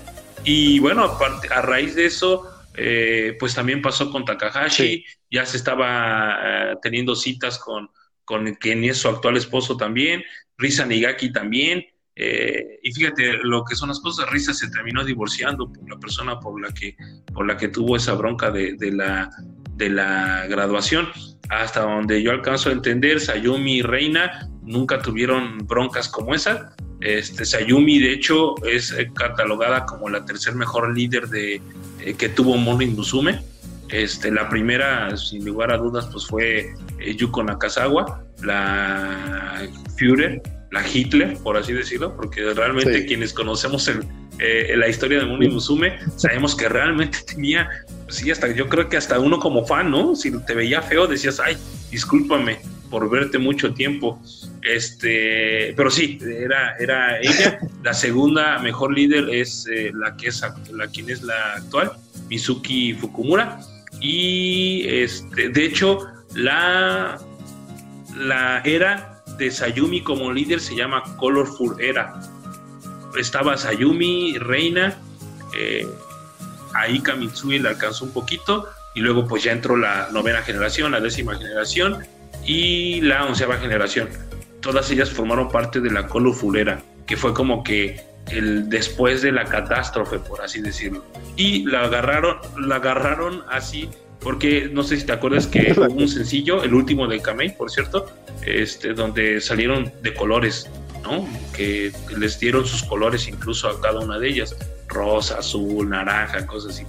Y bueno, aparte, a raíz de eso, eh, pues también pasó con Takahashi, ya se estaba eh, teniendo citas con, con quien es su actual esposo también, Risa Nigaki también, eh, y fíjate lo que son las cosas, Risa se terminó divorciando por la persona por la que, por la que tuvo esa bronca de, la, de la graduación. Hasta donde yo alcanzo a entender, Sayumi y Reina nunca tuvieron broncas como esa. Este, Sayumi, de hecho, es catalogada como la tercer mejor líder de, eh, que tuvo Morning Musume. Este, la primera, sin lugar a dudas, pues fue eh, Yuko Nakazawa, la Führer, la Hitler, por así decirlo, porque realmente quienes conocemos el, eh, la historia de Muni Musume, sabemos que realmente tenía, sí, hasta yo creo que hasta uno como fan, ¿no? Si te veía feo, decías, ay, discúlpame por verte mucho tiempo. Este, pero sí, era, era ella. La segunda mejor líder es eh, la que es la quien es la actual, Mizuki Fukumura. Y este, de hecho, la, la era de Sayumi como líder se llama Colorful Era. Estaba Sayumi, Reina, eh, Aika Mitsui le alcanzó un poquito y luego pues ya entró la novena generación, la décima generación y la onceava generación. Todas ellas formaron parte de la Colorful Era, que fue como que el después de la catástrofe, por así decirlo. Y la agarraron, la agarraron así porque no sé si te acuerdas que hubo un sencillo, el último de Kamei, por cierto, este, donde salieron de colores, ¿no? Que les dieron sus colores incluso a cada una de ellas, rosa, azul, naranja, cosas así.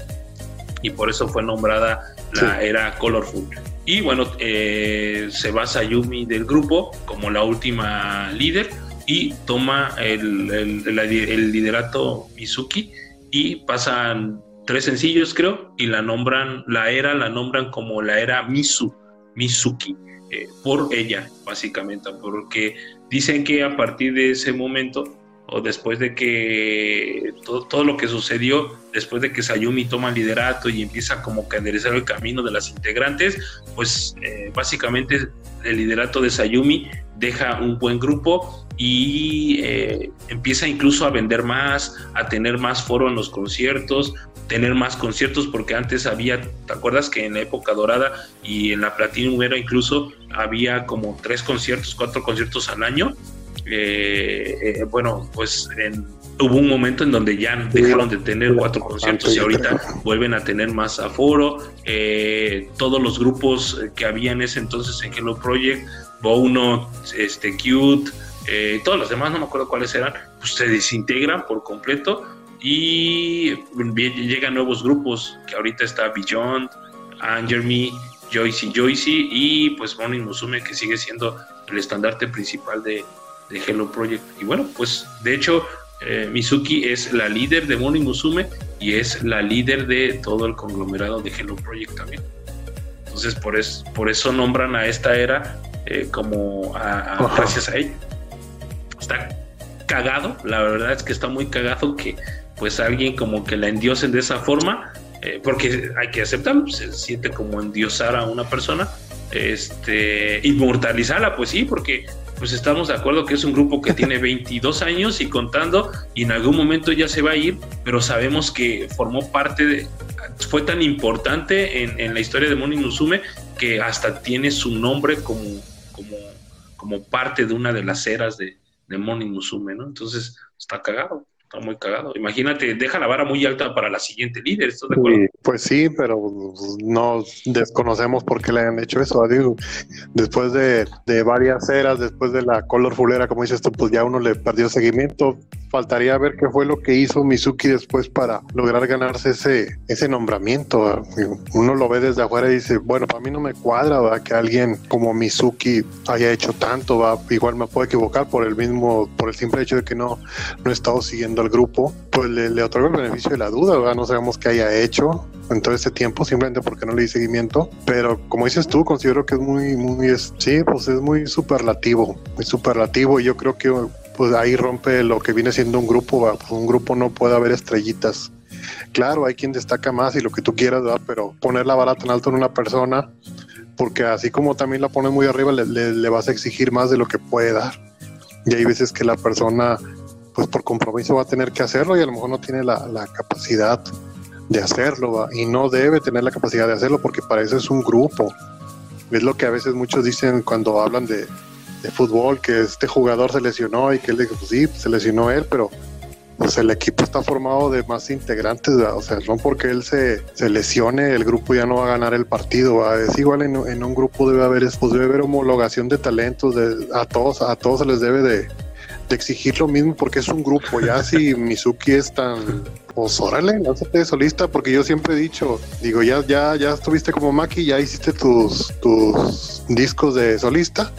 Y por eso fue nombrada la era Colorful. Y bueno, eh, se basa Yumi del grupo como la última líder y toma el, el liderato Mizuki y pasan tres sencillos, creo, y la nombran, la era la nombran como la era Misu, Mizuki, eh, por ella, básicamente, porque dicen que a partir de ese momento, o después de que todo, todo lo que sucedió, después de que Sayumi toma el liderato y empieza como que a enderezar el camino de las integrantes, pues eh, básicamente el liderato de Sayumi deja un buen grupo y eh, empieza incluso a vender más, a tener más foro en los conciertos, tener más conciertos porque antes había, ¿te acuerdas que en la época dorada y en la Platinum era incluso había como tres conciertos, cuatro conciertos al año? Eh, eh, bueno, pues hubo un momento en donde ya dejaron de tener cuatro conciertos y ahorita vuelven a tener más aforo. Eh, todos los grupos que había en ese entonces en Hello Project, Bono, este, Cute, todos los demás, no me acuerdo cuáles eran, pues se desintegran por completo y llegan nuevos grupos, que ahorita está Beyond, Angerme, Joyce Joyce y pues Morning Musume, que sigue siendo el estandarte principal de, de Hello Project. Y bueno, pues de hecho, eh, Mizuki es la líder de Morning Musume y es la líder de todo el conglomerado de Hello Project también. Entonces, por, es, por eso nombran a esta era eh, como gracias a ella. Está cagado, la verdad es que está muy cagado que pues alguien como que la endiosen de esa forma, eh, porque hay que aceptarlo, se siente como endiosar a una persona, este, inmortalizarla, pues sí, porque pues estamos de acuerdo que es un grupo que tiene 22 años y contando, y en algún momento ya se va a ir, pero sabemos que formó parte de, fue tan importante en, la historia de Moni Musume que hasta tiene su nombre como, como, como parte de una de las eras de, de Moni Musume, ¿no? Entonces está cagado. Está muy cagado. Imagínate, deja la vara muy alta para la siguiente líder, ¿estás de acuerdo? pues sí, pero no desconocemos por qué le han hecho eso. Después de, de varias eras, después de la color fulera, como dices tú, pues ya uno le perdió seguimiento faltaría ver qué fue lo que hizo Mizuki después para lograr ganarse ese, ese nombramiento. Uno lo ve desde afuera y dice, bueno, para mí no me cuadra que alguien como Mizuki haya hecho tanto, ¿va? igual me puedo equivocar por el mismo, por el simple hecho de que no, no he estado siguiendo al grupo, pues le, le otorga el beneficio de la duda, no sabemos qué haya hecho en todo este tiempo, simplemente porque no le di seguimiento, pero como dices tú, considero que es muy, muy, sí, pues es muy superlativo, muy superlativo y yo creo que pues ahí rompe lo que viene siendo un grupo. Pues un grupo no puede haber estrellitas. Claro, hay quien destaca más y lo que tú quieras, pero poner la vara tan alto en una persona, porque así como también la pones muy arriba, le, vas a exigir más de lo que puede dar. Y hay veces que la persona, pues por compromiso va a tener que hacerlo y a lo mejor no tiene la, la capacidad de hacerlo y no debe tener la capacidad de hacerlo porque para eso es un grupo. Es lo que a veces muchos dicen cuando hablan de, de fútbol, que este jugador se lesionó y que él dijo, pues sí, se lesionó él, pero pues el equipo está formado de más integrantes, o sea, no porque él se, se, lesione, el grupo ya no va a ganar el partido, es igual en, en, un grupo debe haber, pues debe haber homologación de talentos, de, a todos, a todos se les debe de, de exigir lo mismo porque es un grupo, ya si Mizuki es tan pues órale, lánzate de solista, porque yo siempre he dicho, digo, ya, ya, ya estuviste como Maki, ya hiciste tus, tus discos de solista,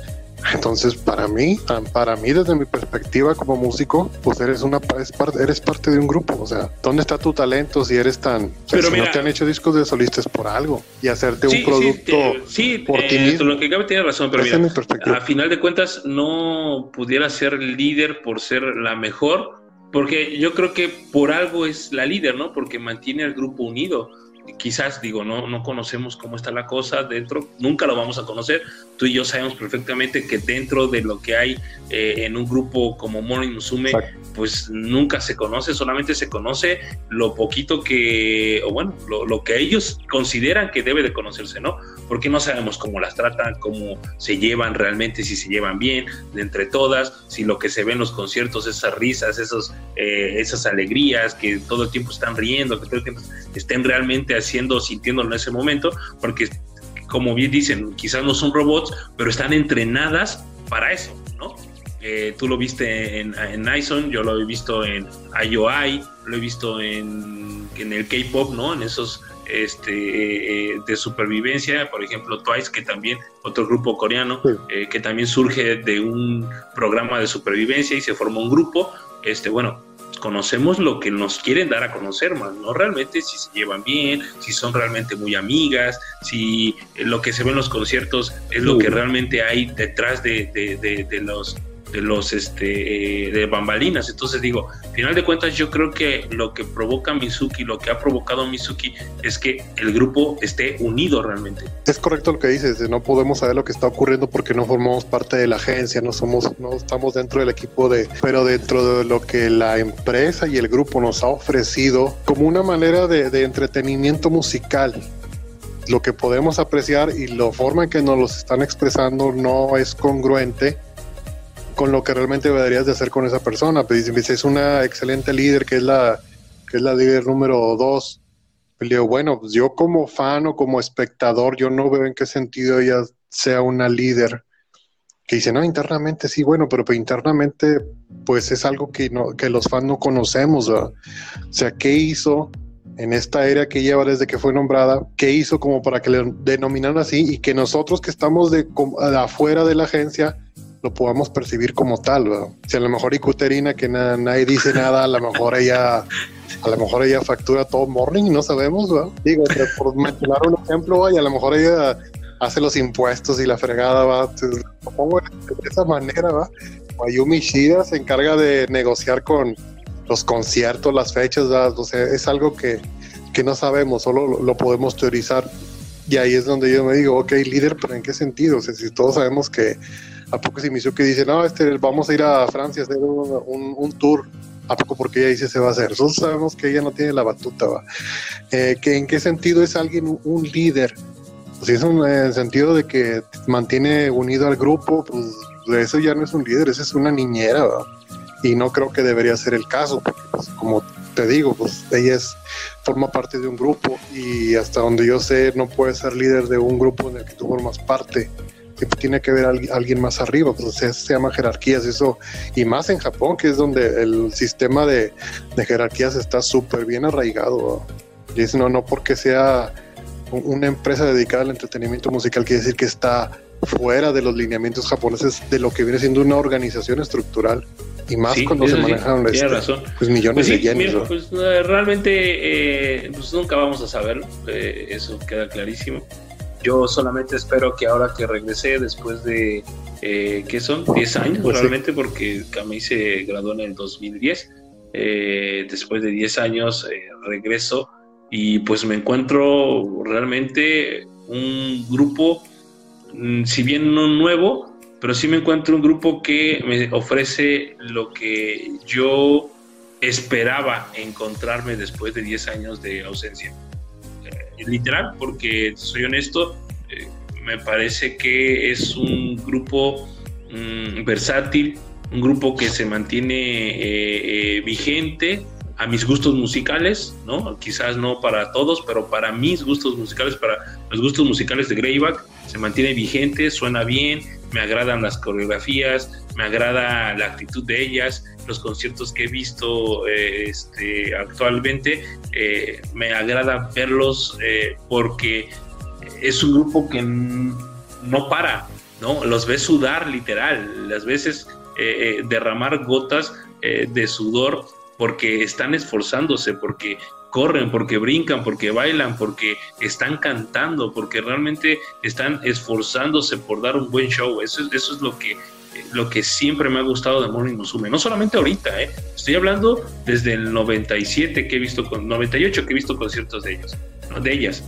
entonces, para mí, para mí desde mi perspectiva como músico, pues eres una parte, eres parte de un grupo. O sea, ¿dónde está tu talento si eres tan? Pero si no te han hecho discos de solistas por algo y hacerte un producto sí, por ti mismo. Lo que cabe tiene razón, pero mira, a final de cuentas no pudiera ser líder por ser la mejor, porque yo creo que por algo es la líder, ¿no? Porque mantiene al grupo unido quizás digo, no, no conocemos cómo está la cosa dentro, nunca lo vamos a conocer. Tú y yo sabemos perfectamente que dentro de lo que hay eh, en un grupo como Morning Musume, pues nunca se conoce, solamente se conoce lo poquito que, o bueno, lo, lo, que ellos consideran que debe de conocerse, ¿no? Porque no sabemos cómo las tratan, cómo se llevan realmente, si se llevan bien de entre todas, si lo que se ve en los conciertos, esas risas, esos, eh, esas alegrías, que todo el tiempo están riendo, que todo el tiempo estén realmente haciendo, sintiéndolo en ese momento, porque como bien dicen, quizás no son robots, pero están entrenadas para eso, ¿no? Eh, tú lo viste en, en Nison, yo lo he visto en IOI, lo he visto en, en el K-pop, ¿no? En esos este, eh, de supervivencia, por ejemplo Twice, que también, otro grupo coreano, eh, que también surge de un programa de supervivencia y se formó un grupo, este, bueno, conocemos lo que nos quieren dar a conocer, más no realmente si se llevan bien, si son realmente muy amigas, si lo que se ve en los conciertos es lo que realmente hay detrás de, de, de los de los este de bambalinas. Entonces digo, final de cuentas yo creo que lo que provoca Mizuki, lo que ha provocado Mizuki es que el grupo esté unido realmente. Es correcto lo que dices, no podemos saber lo que está ocurriendo porque no formamos parte de la agencia, no somos no estamos dentro del equipo de, pero dentro de lo que la empresa y el grupo nos ha ofrecido como una manera de, de entretenimiento musical lo que podemos apreciar y la forma en que nos lo están expresando no es congruente con lo que realmente deberías de hacer con esa persona. Pues es una excelente líder, que es la, que es la líder número dos. Le digo, bueno, pues yo como fan o como espectador, yo no veo en qué sentido ella sea una líder. Que dice, no, internamente sí, bueno, pero pues internamente, pues es algo que, no, que los fans no conocemos. O sea, ¿qué hizo en esta era que lleva desde que fue nombrada? ¿Qué hizo como para que le denominaran así y que nosotros que estamos de, de afuera de la agencia, lo podamos percibir como tal. Si a lo mejor Icuterina, que nadie dice nada, a lo mejor ella, a lo mejor ella factura todo morning, no sabemos, Digo, por mencionar un ejemplo, y a lo mejor ella hace los impuestos y la fregada, va. Lo pongo de esa manera, va. Ayumi Shida se encarga de negociar con los conciertos, las fechas, O sea, es algo que, que no sabemos, solo lo, lo podemos teorizar. Y ahí es donde yo me digo, ok, líder, pero ¿en qué sentido? O sea, si todos sabemos que ¿A poco si Mizuki dice, no, este, vamos a ir a Francia a hacer un, tour? ¿A poco porque ella dice se va a hacer? Nosotros sabemos que ella no tiene la batuta, ¿va? Eh, que ¿En qué sentido es alguien un líder? Si es un en el sentido de que mantiene unido al grupo, pues eso ya no es un líder, esa es una niñera. Y no creo que debería ser el caso, porque pues, como te digo, pues ella es, forma parte de un grupo y hasta donde yo sé no puede ser líder de un grupo en el que tú formas parte tiene que ver alguien más arriba, pues se, llama jerarquías, eso, y más en Japón, que es donde el sistema de, jerarquías está súper bien arraigado. Y es no, no porque sea una empresa dedicada al entretenimiento musical, quiere decir que está fuera de los lineamientos japoneses de lo que viene siendo una organización estructural y más cuando se manejan este, razón. Pues millones pues de yenes. pues, eh, realmente eh, pues nunca vamos a saberlo, eh, eso queda clarísimo. Yo solamente espero que ahora que regresé después de, eh, ¿qué son? 10 años pues realmente, porque Camille se graduó en el 2010. Eh, después de 10 años eh, regreso y pues me encuentro realmente un grupo, mm, si bien no nuevo, pero sí me encuentro un grupo que me ofrece lo que yo esperaba encontrarme después de 10 años de ausencia. Eh, literal, porque soy honesto, eh, me parece que es un grupo mm, versátil, un grupo que se mantiene eh, vigente a mis gustos musicales, ¿no? Quizás no para todos, pero para mis gustos musicales, para los gustos musicales de Greyback, se mantiene vigente, suena bien, me agradan las coreografías, me agrada la actitud de ellas, los conciertos que he visto eh, este, actualmente, eh, me agrada verlos eh, porque es un grupo que no para, ¿no? Los ves sudar literal, las veces derramar gotas de sudor porque están esforzándose, porque corren, porque brincan, porque bailan, porque están cantando, porque realmente están esforzándose por dar un buen show. Eso, eso es lo que, lo que siempre me ha gustado de Morning Musume. No solamente ahorita, ¿eh? estoy hablando desde el 97 que he visto, con 98 que he visto conciertos de ellos, de ellas.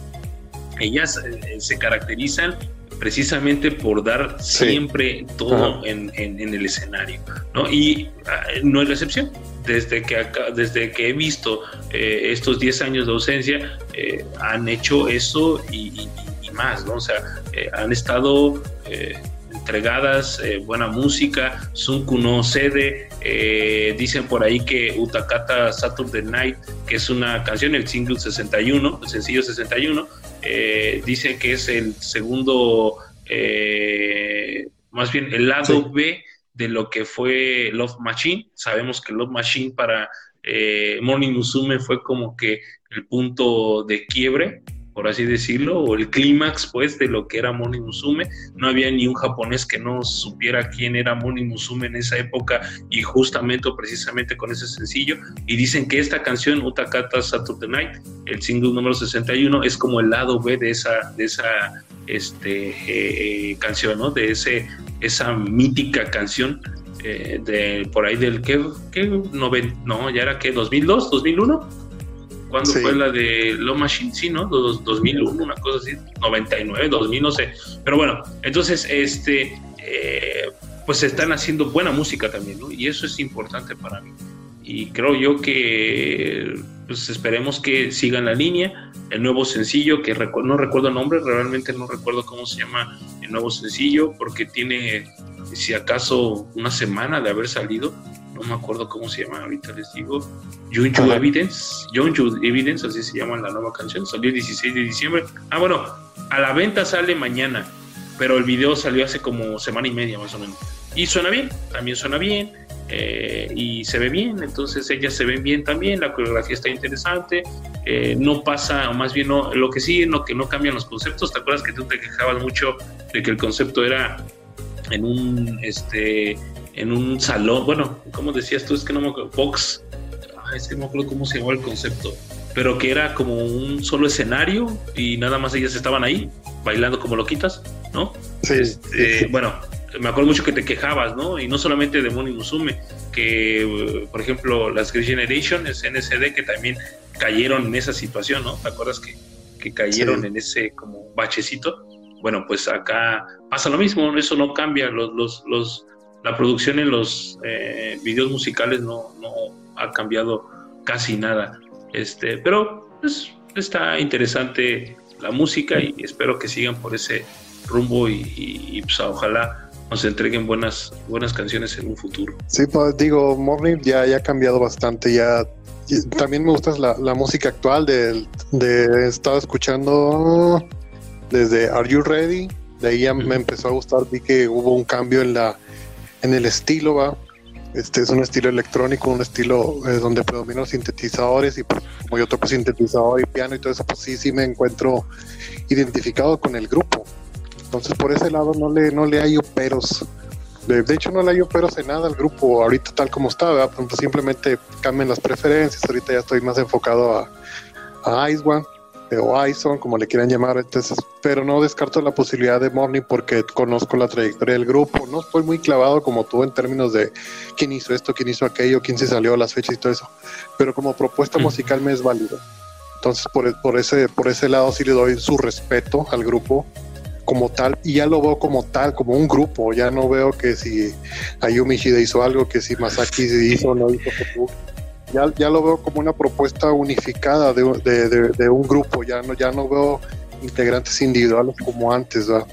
Ellas eh, se caracterizan precisamente por dar siempre todo en, en, el escenario, ¿no? Y ah, no es la excepción desde que, desde que he visto eh, estos 10 años de ausencia, eh, han hecho eso y, más, ¿no? O sea, han estado entregadas, buena música, Sunku no cede, dicen por ahí que Utakata Saturday Night, que es una canción, el single 61, el sencillo 61, dicen que es el segundo, más bien el lado B de lo que fue Love Machine. Sabemos que Love Machine para eh, Morning Musume fue como que el punto de quiebre, por así decirlo, o el clímax, pues, de lo que era Morning Musume. No había ni un japonés que no supiera quién era Morning Musume en esa época y justamente o precisamente con ese sencillo. Y dicen que esta canción, Utakata Saturday Night, el single número 61, es como el lado B de esa, de esa este, eh, eh, canción, ¿no? De ese esa mítica canción eh, de por ahí del que, no, ya era que 2002, 2001. ¿Cuándo fue la de Low Machine? Sí, ¿no? 2001, una cosa así, 99, 2000, no sé. Pero bueno, entonces, este, eh, pues están haciendo buena música también, ¿no? Y eso es importante para mí. Y creo yo que, pues esperemos que sigan la línea. El nuevo sencillo, que no recuerdo el nombre, realmente no recuerdo cómo se llama el nuevo sencillo porque tiene, si acaso, una semana de haber salido. No me acuerdo cómo se llama, ahorita les digo. Junju Evidence. Junju Evidence, así se llama la nueva canción. Salió el 16 de diciembre. Ah, bueno, a la venta sale mañana, pero el video salió hace como semana y media más o menos. Y suena bien, también suena bien. Eh, y se ve bien, entonces ellas se ven bien también, la coreografía está interesante, eh, no pasa, o más bien no, lo que sí, no, que no cambian los conceptos, ¿te acuerdas que tú te quejabas mucho de que el concepto era en un, este, en un salón, bueno, ¿cómo decías tú? Es que no me acuerdo, box, es que no me acuerdo cómo se llamó el concepto, pero que era como un solo escenario y nada más ellas estaban ahí bailando como loquitas, ¿no? Sí. Este, bueno, me acuerdo mucho que te quejabas, ¿no? Y no solamente de Moni Musume, que por ejemplo las Great Generation, es NSD, que también cayeron en esa situación, ¿no? ¿Te acuerdas que, que cayeron en ese como bachecito? Bueno, pues acá pasa lo mismo, eso no cambia, los, los, los la producción en los eh, videos musicales no, no ha cambiado casi nada. Este, pero pues, está interesante la música y espero que sigan por ese rumbo y, y pues, ojalá nos entreguen buenas, buenas canciones en un futuro. Sí, pues digo, Morning ya, ya ha cambiado bastante, ya también me gusta la, la música actual de, de estaba escuchando desde Are You Ready, de ahí ya me empezó a gustar, vi que hubo un cambio en la en el estilo, va. Este es un estilo electrónico, un estilo eh, donde predominan sintetizadores y pues, como yo toco sintetizador y piano y todo eso, pues sí, sí me encuentro identificado con el grupo. Entonces por ese lado no le, no le hallo peros. De, hecho no le hallo peros en nada al grupo ahorita tal como está, simplemente cambian las preferencias. Ahorita ya estoy más enfocado a, a Ice o Ison, como le quieran llamar. Entonces, pero no descarto la posibilidad de Morning porque conozco la trayectoria del grupo. No estoy muy clavado como tú en términos de quién hizo esto, quién hizo aquello, quién se salió, las fechas y todo eso. Pero como propuesta musical me es válido. Entonces, por, por, ese, por ese lado sí le doy su respeto al grupo como tal, y ya lo veo como tal, como un grupo, ya no veo que si Ayumi Shida hizo algo, que si Masaki hizo o no hizo ya, ya lo veo como una propuesta unificada de, de, un grupo, ya no, ya no veo integrantes individuales como antes. ¿verdad?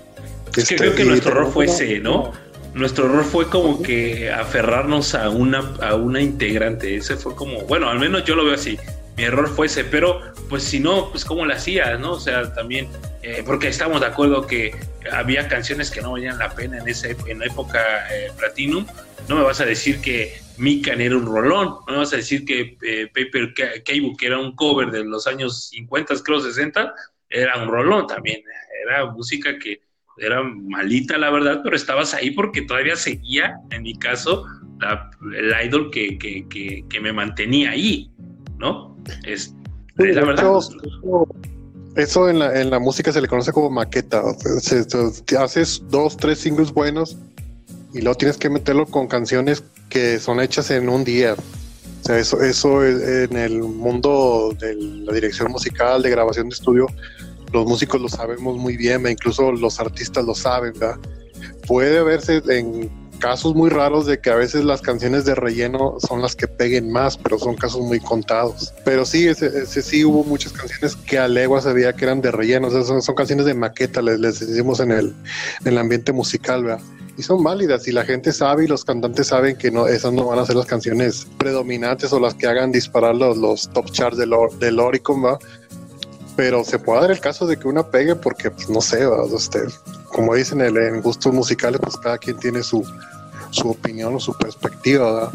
Es que creo que este, nuestro error fue ese, ¿no? Nuestro error fue como que aferrarnos a una, a una integrante. Ese fue como, bueno, al menos yo lo veo así mi error fue ese, pero pues si no, pues cómo lo hacías, ¿no? O sea, también, eh, porque estamos de acuerdo que había canciones que no valían la pena en, ese, en la época eh, Platinum, no me vas a decir que Mikan era un rolón, no vas a decir que eh, Paper Cable, que era un cover de los años 50, creo 60, era un rolón también, era música que era malita la verdad, pero estabas ahí porque todavía seguía, en mi caso, el idol que, que, que, que me mantenía ahí, ¿no? Es, la verdad. Eso, en, la, en la música se le conoce como maqueta. haces dos, tres singles buenos y luego tienes que meterlo con canciones que son hechas en un día. O sea, eso, eso en el mundo de la dirección musical, de grabación de estudio, los músicos lo sabemos muy bien, incluso los artistas lo saben, ¿verdad? Puede verse en casos muy raros de que a veces las canciones de relleno son las que peguen más, pero son casos muy contados. Pero sí, ese, sí hubo muchas canciones que a legua sabía que eran de relleno, o sea, son, canciones de maqueta, les, les decimos en el, en el ambiente musical, ¿verdad? y son válidas y la gente sabe y los cantantes saben que no esas no van a ser las canciones predominantes o las que hagan disparar los, los top charts del, del Oricon, ¿va? Pero se puede dar el caso de que una pegue porque pues, no sé. Este, como dicen en gustos musicales pues cada quien tiene su, su opinión o su perspectiva.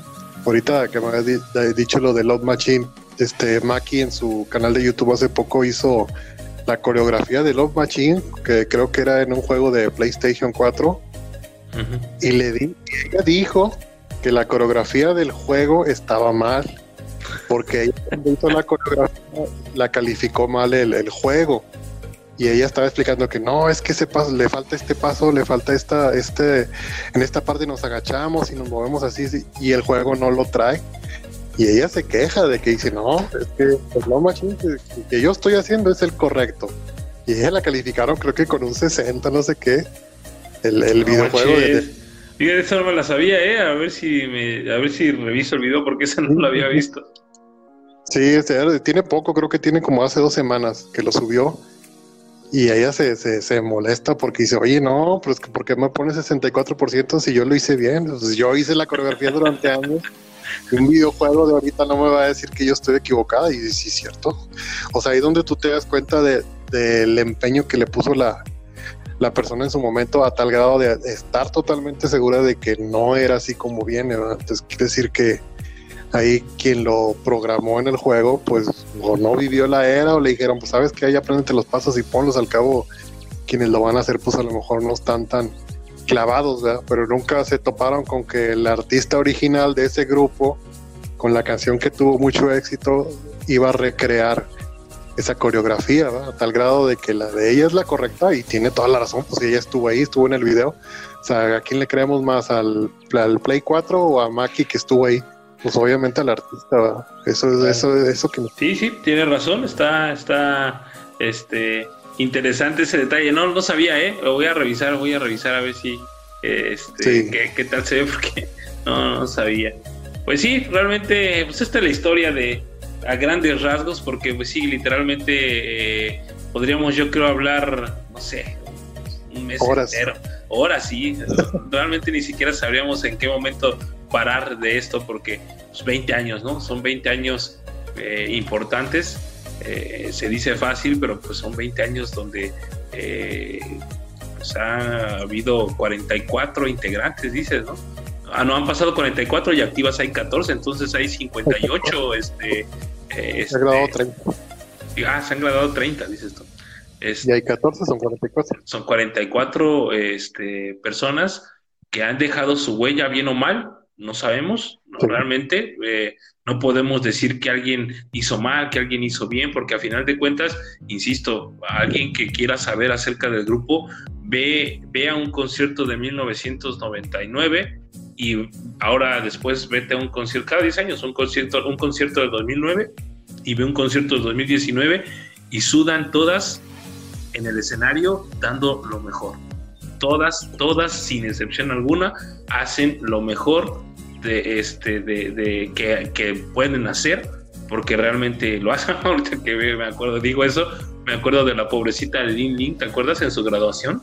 Ahorita que me habías dicho lo de Love Machine, este Maki en su canal de YouTube hace poco hizo la coreografía de Love Machine, que creo que era en un juego de PlayStation 4. Y le di, ella dijo que la coreografía del juego estaba mal, porque ella hizo la coreografía, la calificó mal el, el juego y ella estaba explicando que no, es que ese paso, le falta este paso, le falta esta, este, en esta parte nos agachamos y nos movemos así, y el juego no lo trae. Y ella se queja de que dice, no, es que el no machine que, yo estoy haciendo es el correcto. Y ella la calificaron creo que con un 60, no sé qué, el, el videojuego. De, Fíjate, eso no me la sabía, ¿eh? A ver si a ver si reviso el video porque esa no lo había visto. Sí, tiene poco, creo que tiene como hace dos semanas que lo subió y ella se, se, molesta porque dice, oye, no, pues ¿por qué me pones 64% si yo lo hice bien? Pues yo hice la coreografía durante años. Un videojuego de ahorita no me va a decir que yo estoy equivocada. Y sí, es cierto. O sea, ahí donde tú te das cuenta del de, empeño que le puso la, la persona en su momento a tal grado de estar totalmente segura de que no era así como viene. Entonces, quiere decir que ahí quien lo programó en el juego, pues o no vivió la era o le dijeron, pues sabes que ahí aprendete los pasos y ponlos al cabo. Quienes lo van a hacer, pues a lo mejor no están tan clavados, ¿verdad? Pero nunca se toparon con que el artista original de ese grupo, con la canción que tuvo mucho éxito, iba a recrear esa coreografía, ¿verdad? A tal grado de que la de ella es la correcta y tiene toda la razón, pues ella estuvo ahí, estuvo en el video. O sea, ¿a quién le creemos más? ¿Al, al Play 4 o a Maki que estuvo ahí? pues obviamente al artista, eso es eso, eso que Sí, sí, tiene razón, está, está este interesante ese detalle. No, no sabía, eh. Lo voy a revisar, voy a revisar a ver si este qué, tal se ve, porque no, no sabía. Pues sí, realmente, pues esta es la historia de a grandes rasgos, porque pues sí, literalmente eh, podríamos yo creo hablar, no sé, un mes entero. Horas, sí. Realmente ni siquiera sabríamos en qué momento parar de esto porque 20 pues, años, ¿no? Son 20 años eh, importantes. Eh, se dice fácil, pero pues son 20 años donde eh, pues ha habido 44 integrantes, dices, ¿no? Ah, no, han pasado 44 y activas hay 14, entonces hay 58. este, se han graduado 30. Ah, se han graduado 30, dices tú. y hay 14, son 44. Son 44 este, personas que han dejado su huella bien o mal no sabemos, realmente eh, no podemos decir que alguien hizo mal, que alguien hizo bien, porque a final de cuentas, insisto, alguien que quiera saber acerca del grupo, ve, ve a un concierto de 1999 y ahora después vete a un concierto, cada 10 años, un concierto, un concierto de 2009 y ve un concierto de 2019 y sudan todas en el escenario dando lo mejor. Todas, todas, sin excepción alguna, hacen lo mejor de este, de, que, que pueden hacer porque realmente lo hacen. Ahorita que me acuerdo, digo eso, me acuerdo de la pobrecita Lin Lin, ¿te acuerdas en su graduación?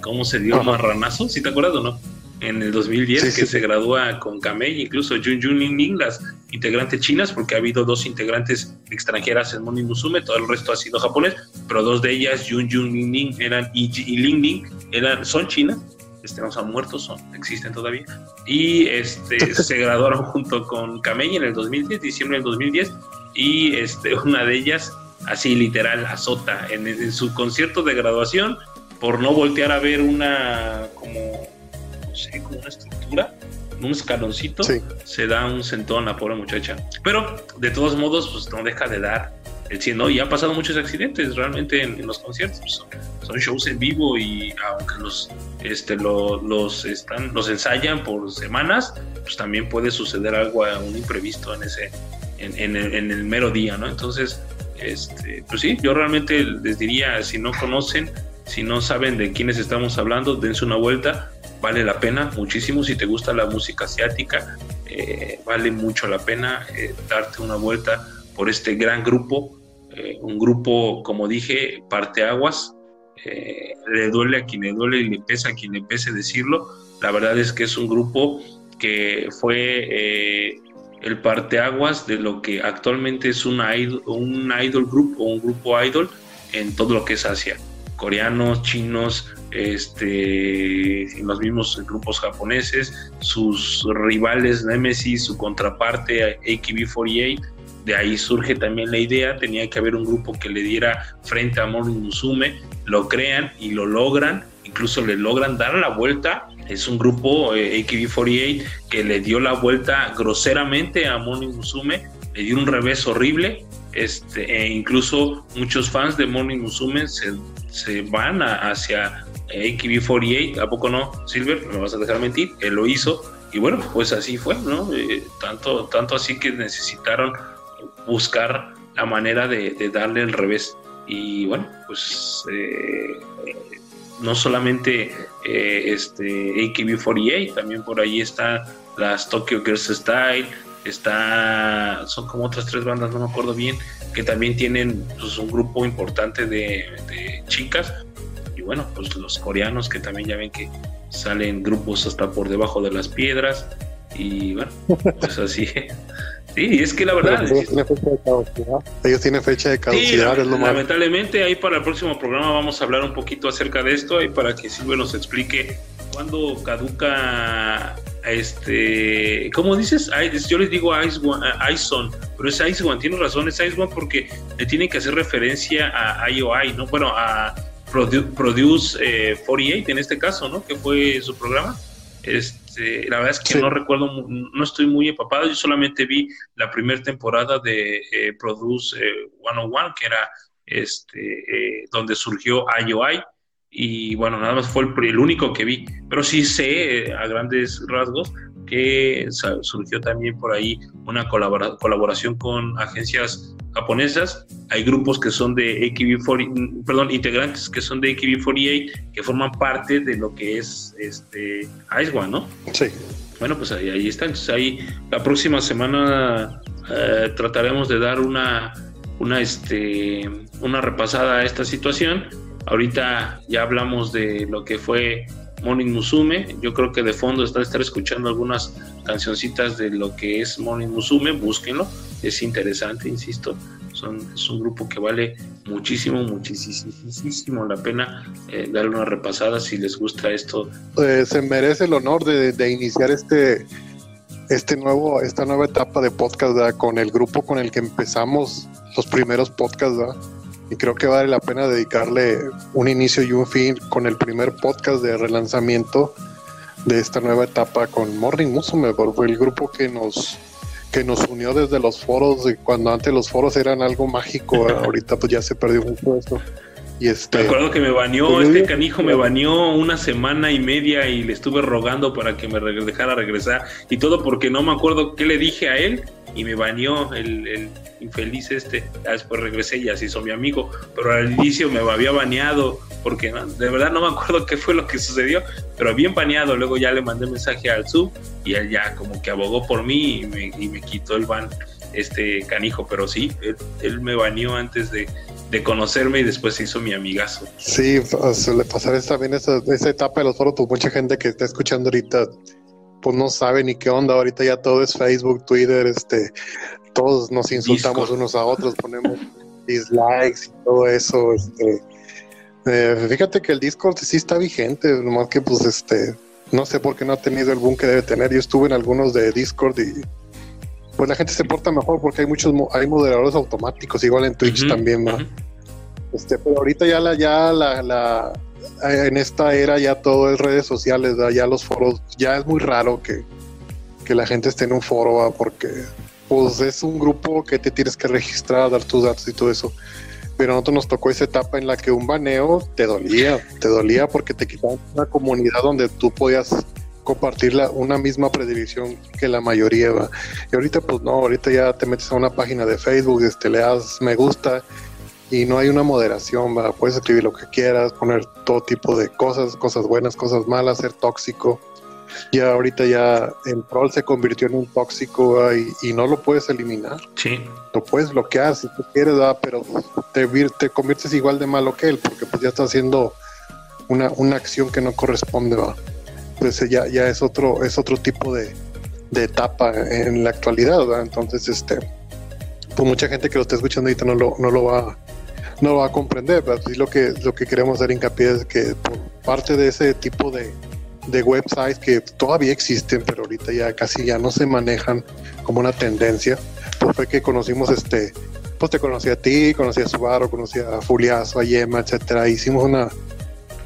¿Cómo se dio un marranazo? ¿Sí te acuerdas o no? En el 2010 que se gradúa con Kamei, incluso Jun Jun Lin Lin, las integrantes chinas, porque ha habido dos integrantes extranjeras en Moni Musume, todo el resto ha sido japonés, pero dos de ellas, Jun Jun Lin Lin, eran, y, y Lin Lin, eran, son chinas, este, no son muertos, son, existen todavía. Y este, se graduaron junto con Kamei en el 2010, diciembre del 2010, y este, una de ellas, así literal, azota en, en su concierto de graduación por no voltear a ver una, como, sé, como una estructura, un escaloncito, se da un sentón a la pobre muchacha. Pero de todos modos, pues no deja de dar el ¿no? Y ha pasado muchos accidentes realmente en, los conciertos. Son, shows en vivo y aunque los, este, los, están, los ensayan por semanas, pues también puede suceder algo, un imprevisto en ese, en, el, mero día, ¿no? Entonces, este, pues sí, yo realmente les diría, si no conocen, si no saben de quiénes estamos hablando, dense una vuelta, vale la pena muchísimo. Si te gusta la música asiática, eh, vale mucho la pena eh, darte una vuelta por este gran grupo, eh, un grupo, como dije, parteaguas. Le duele a quien le duele y le pesa a quien le pese decirlo. La verdad es que es un grupo que fue el parteaguas de lo que actualmente es un idol, un idol group o un grupo idol en todo lo que es Asia. Coreanos, chinos, este, los mismos grupos japoneses, sus rivales Nemesis, su contraparte AKB48, de ahí surge también la idea, tenía que haber un grupo que le diera frente a Morning Musume, lo crean y lo logran, incluso le logran dar la vuelta. Es un grupo eh, AKB48 que le dio la vuelta groseramente a Morning Musume, le dio un revés horrible, este, e incluso muchos fans de Morning Musume se, se van hacia AKB48, ¿a poco no, Silver? No me vas a dejar mentir, él lo hizo, y bueno, pues así fue, ¿no? Eh, tanto, tanto así que necesitaron buscar la manera de, darle el revés. Y bueno, pues eh, no solamente eh, este AKB48, también por ahí están las Tokyo Girls Style, está, son como otras tres bandas, no me acuerdo bien, que también tienen pues, un grupo importante de, de, chicas. Y bueno, pues los coreanos que también ya ven que salen grupos hasta por debajo de las piedras. Y bueno, pues así. Sí, es que la verdad. Ellos tienen fecha de caducidad. Ellos tienen fecha de caducidad, es lo Lamentablemente, ahí para el próximo programa vamos a hablar un poquito acerca de esto, y para que Silvio nos explique cuándo caduca este, ¿cómo dices? Yo les digo Ice One, eh, pero es Ice One, tienes razón, es Ice One porque le tienen que hacer referencia a IOI, ¿no? Bueno, a Produce 48 eh, en este caso, ¿no? Que fue su programa. Este, la verdad es que no recuerdo, no estoy muy empapado. Yo solamente vi la primera temporada de eh, Produce 101, eh, que era este, eh, donde surgió IOI. Y bueno, nada más fue el, único que vi. Pero sí sé a grandes rasgos que surgió también por ahí una colaboración con agencias japonesas. Hay grupos que son de AKB40, perdón, integrantes que son de AKB48 que forman parte de lo que es este Ice One, ¿no? Sí. Bueno, pues ahí, ahí está. Entonces ahí la próxima semana eh, trataremos de dar una, una, este, una repasada a esta situación. Ahorita ya hablamos de lo que fue Morning Musume. Yo creo que de fondo está estar escuchando algunas cancioncitas de lo que es Morning Musume, búsquenlo, es interesante, insisto. Son, es un grupo que vale muchísimo, muchísimo la pena eh, darle una repasada si les gusta esto. Eh, se merece el honor de, iniciar este, este nuevo, esta nueva etapa de podcast con el grupo con el que empezamos los primeros podcasts. ¿verdad? Y creo que vale la pena dedicarle un inicio y un fin con el primer podcast de relanzamiento de esta nueva etapa con Morning Musume, fue el grupo que nos que nos unió desde los foros, de cuando antes los foros eran algo mágico, ahorita pues ya se perdió mucho esto. Y este, me acuerdo que me baneó, pues, este canijo me baneó una semana y media y le estuve rogando para que me dejara regresar y todo porque no me acuerdo qué le dije a él y me baneó el, infeliz este. Después regresé y así hizo mi amigo, pero al inicio me había baneado porque de verdad no me acuerdo qué fue lo que sucedió, pero bien baneado. Luego ya le mandé mensaje al sub y él ya como que abogó por mí y me, y quitó el ban este canijo, pero sí, él, me baneó antes de, conocerme y después se hizo mi amigazo. Sí, suele pasar también esa, esa etapa de los foros, pues mucha gente que está escuchando ahorita pues no sabe ni qué onda, ahorita ya todo es Facebook, Twitter, este, todos nos insultamos unos a otros, ponemos dislikes y todo eso, este, eh, fíjate que el Discord sí está vigente, nomás que pues este, no sé por qué no ha tenido el boom que debe tener, yo estuve en algunos de Discord y pues la gente se porta mejor porque hay muchos hay moderadores automáticos, igual en Twitch también, ¿no? Este, pero ahorita ya la, ya la, la, en esta era ya todo es redes sociales, ya los foros, ya es muy raro que, la gente esté en un foro, porque pues es un grupo que te tienes que registrar, dar tus datos y todo eso. Pero a nosotros nos tocó esa etapa en la que un baneo te dolía, te dolía porque te quitaban una comunidad donde tú podías compartir una misma predilección que la mayoría va. Y ahorita pues no, ahorita ya te metes a una página de Facebook, este, le das me gusta y no hay una moderación, ¿va? puedes escribir lo que quieras, poner todo tipo de cosas, cosas buenas, cosas malas, ser tóxico. Ya ahorita ya el troll se convirtió en un tóxico y, no lo puedes eliminar. Sí. Lo puedes bloquear si tú quieres, pero te, te conviertes igual de malo que él porque pues ya está haciendo una, una acción que no corresponde. ¿va? Entonces ya, ya es otro, es otro tipo de, etapa en la actualidad, Entonces, este, pues mucha gente que lo está escuchando ahorita no lo, no lo va no lo va a comprender, pero sí lo que, lo que queremos hacer hincapié es que por parte de ese tipo de, de websites que todavía existen, pero ahorita ya casi ya no se manejan como una tendencia, pues fue que conocimos este, pues te conocí a ti, conocí a Subaru, conocí a Fuliazo, a Yema, etcétera, hicimos una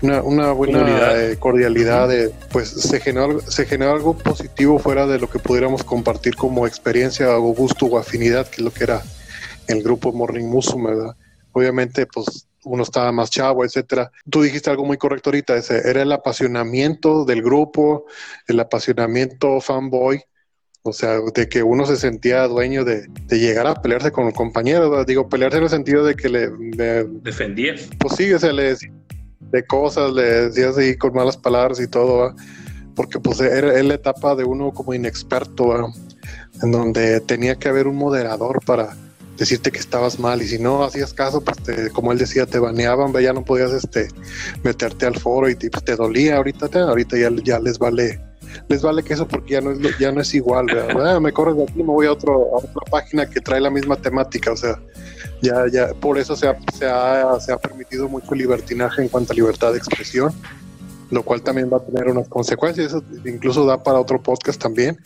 una, una buena eh, cordialidad, de, pues se generó, se generó algo positivo fuera de lo que pudiéramos compartir como experiencia o gusto o afinidad, que es lo que era el grupo Morning Musume, ¿verdad? Obviamente, pues uno estaba más chavo, etcétera. Tú dijiste algo muy correcto ahorita, ese era el apasionamiento del grupo, el apasionamiento fanboy, o sea, de que uno se sentía dueño de, llegar a pelearse con el compañero, digo, pelearse en el sentido de que le... Defendía. Pues sí, se le decía de cosas, le decías así con malas palabras y todo, porque pues era, la etapa de uno como inexperto, en donde tenía que haber un moderador para decirte que estabas mal y si no hacías caso, pues como él decía, te baneaban, ya no podías este meterte al foro y te, pues, te dolía ahorita, ahorita ya, ya les vale les vale que eso porque ya no es ya no es igual, ah, me corres de aquí, me voy a, otro, a otra página que trae la misma temática, o sea, ya, ya, por eso se ha, se, ha, se ha permitido mucho libertinaje en cuanto a libertad de expresión, lo cual también va a tener unas consecuencias, eso incluso da para otro podcast también,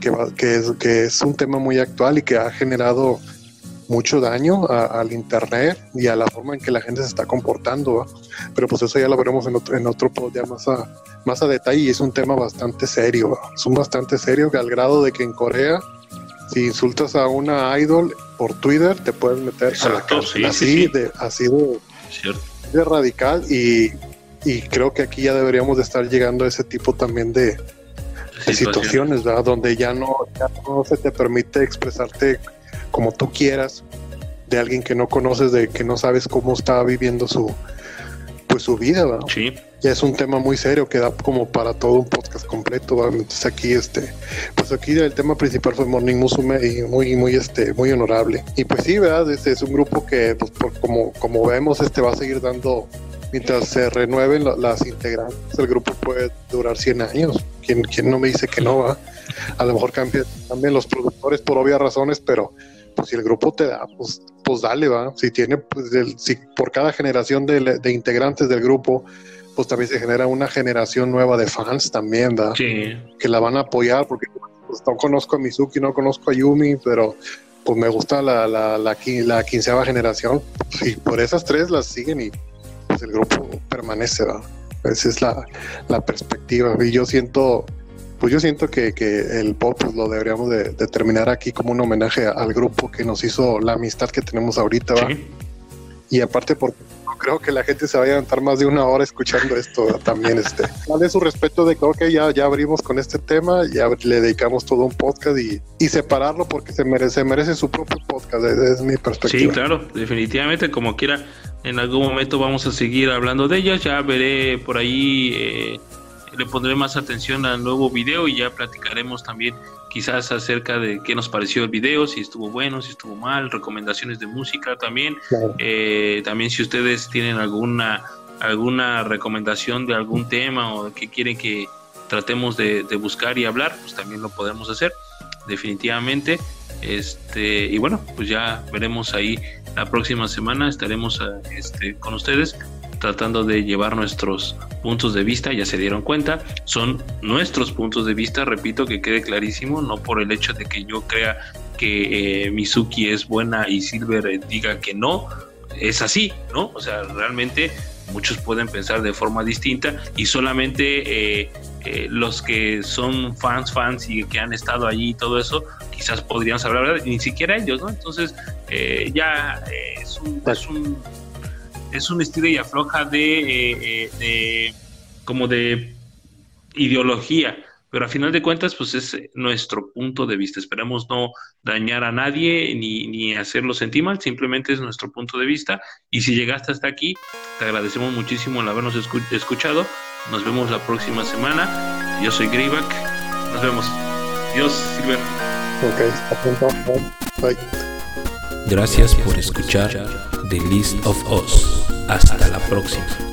que, que, es, que es un tema muy actual y que ha generado mucho daño al internet y a la forma en que la gente se está comportando, pero pues eso ya lo veremos en otro, en otro podcast más a, más a detalle y es un tema bastante serio, es un bastante serio que al grado de que en Corea si insultas a una idol por Twitter, te puedes meter a la cárcel. así, De, así de, radical y, creo que aquí ya deberíamos de estar llegando a ese tipo también de, situaciones, ¿verdad? Donde ya no, ya no se te permite expresarte como tú quieras de alguien que no conoces, de que no sabes cómo está viviendo su, pues su vida, ¿verdad? Sí. Ya es un tema muy serio que da como para todo un podcast completo, ¿verdad? Entonces aquí este, pues aquí el tema principal fue Morning Musume y muy, muy este, muy honorable. Y pues sí, ¿verdad? Este es un grupo que pues como, como vemos, este va a seguir dando mientras se renueven las integrantes, el grupo puede durar 100 años. ¿Quién, quién no me dice que no va? A lo mejor cambian, cambian los productores por obvias razones, pero pues si el grupo te da, pues, pues dale, va. Si tiene, pues si por cada generación de, integrantes del grupo, pues también se genera una generación nueva de fans también, ¿verdad? Sí. Que la van a apoyar, porque pues, no conozco a Mizuki, no conozco a Yumi, pero pues me gusta la, la, la, la quinceava generación. Y por esas tres las siguen y pues el grupo permanece, ¿verdad? Esa es la, la perspectiva. Y yo siento pues yo siento que, el pop lo deberíamos de, terminar aquí como un homenaje al grupo que nos hizo la amistad que tenemos ahorita, ¿va? Y aparte porque creo que la gente se vaya a aventar más de una hora escuchando esto también. Este, vale su respeto de que ya, ya abrimos con este tema, ya le dedicamos todo un podcast y, y separarlo porque se merece, merece su propio podcast, desde mi perspectiva. Sí, claro, definitivamente, como quiera, en algún momento vamos a seguir hablando de ellas, ya veré por ahí, eh, le pondré más atención al nuevo video y ya platicaremos también quizás acerca de qué nos pareció el video, si estuvo bueno, si estuvo mal, recomendaciones de música también. Eh, también si ustedes tienen alguna alguna recomendación de algún tema o que quieren que tratemos de, buscar y hablar, pues también lo podemos hacer definitivamente. Este, y bueno, pues ya veremos ahí la próxima semana, estaremos este, con ustedes tratando de llevar nuestros puntos de vista, ya se dieron cuenta, son nuestros puntos de vista, repito que quede clarísimo, no por el hecho de que yo crea que eh, Mizuki es buena y Silver eh, diga que no, es así, ¿no? O sea, realmente muchos pueden pensar de forma distinta y solamente eh, los que son fans, fans y que han estado allí y todo eso, quizás podrían saber, ni siquiera ellos, ¿no? Entonces, ya es un, es un es un estilo y afloja de, eh, eh, como de ideología, pero a final de cuentas, pues es nuestro punto de vista. Esperamos no dañar a nadie ni, ni hacerlo sentir mal, simplemente es nuestro punto de vista. Y si llegaste hasta aquí, te agradecemos muchísimo el habernos escuchado. Nos vemos la próxima semana. Yo soy Greyback. Nos vemos. Dios, Silver. Ok, Bye. Gracias por escuchar The List of Us. Hasta la próxima.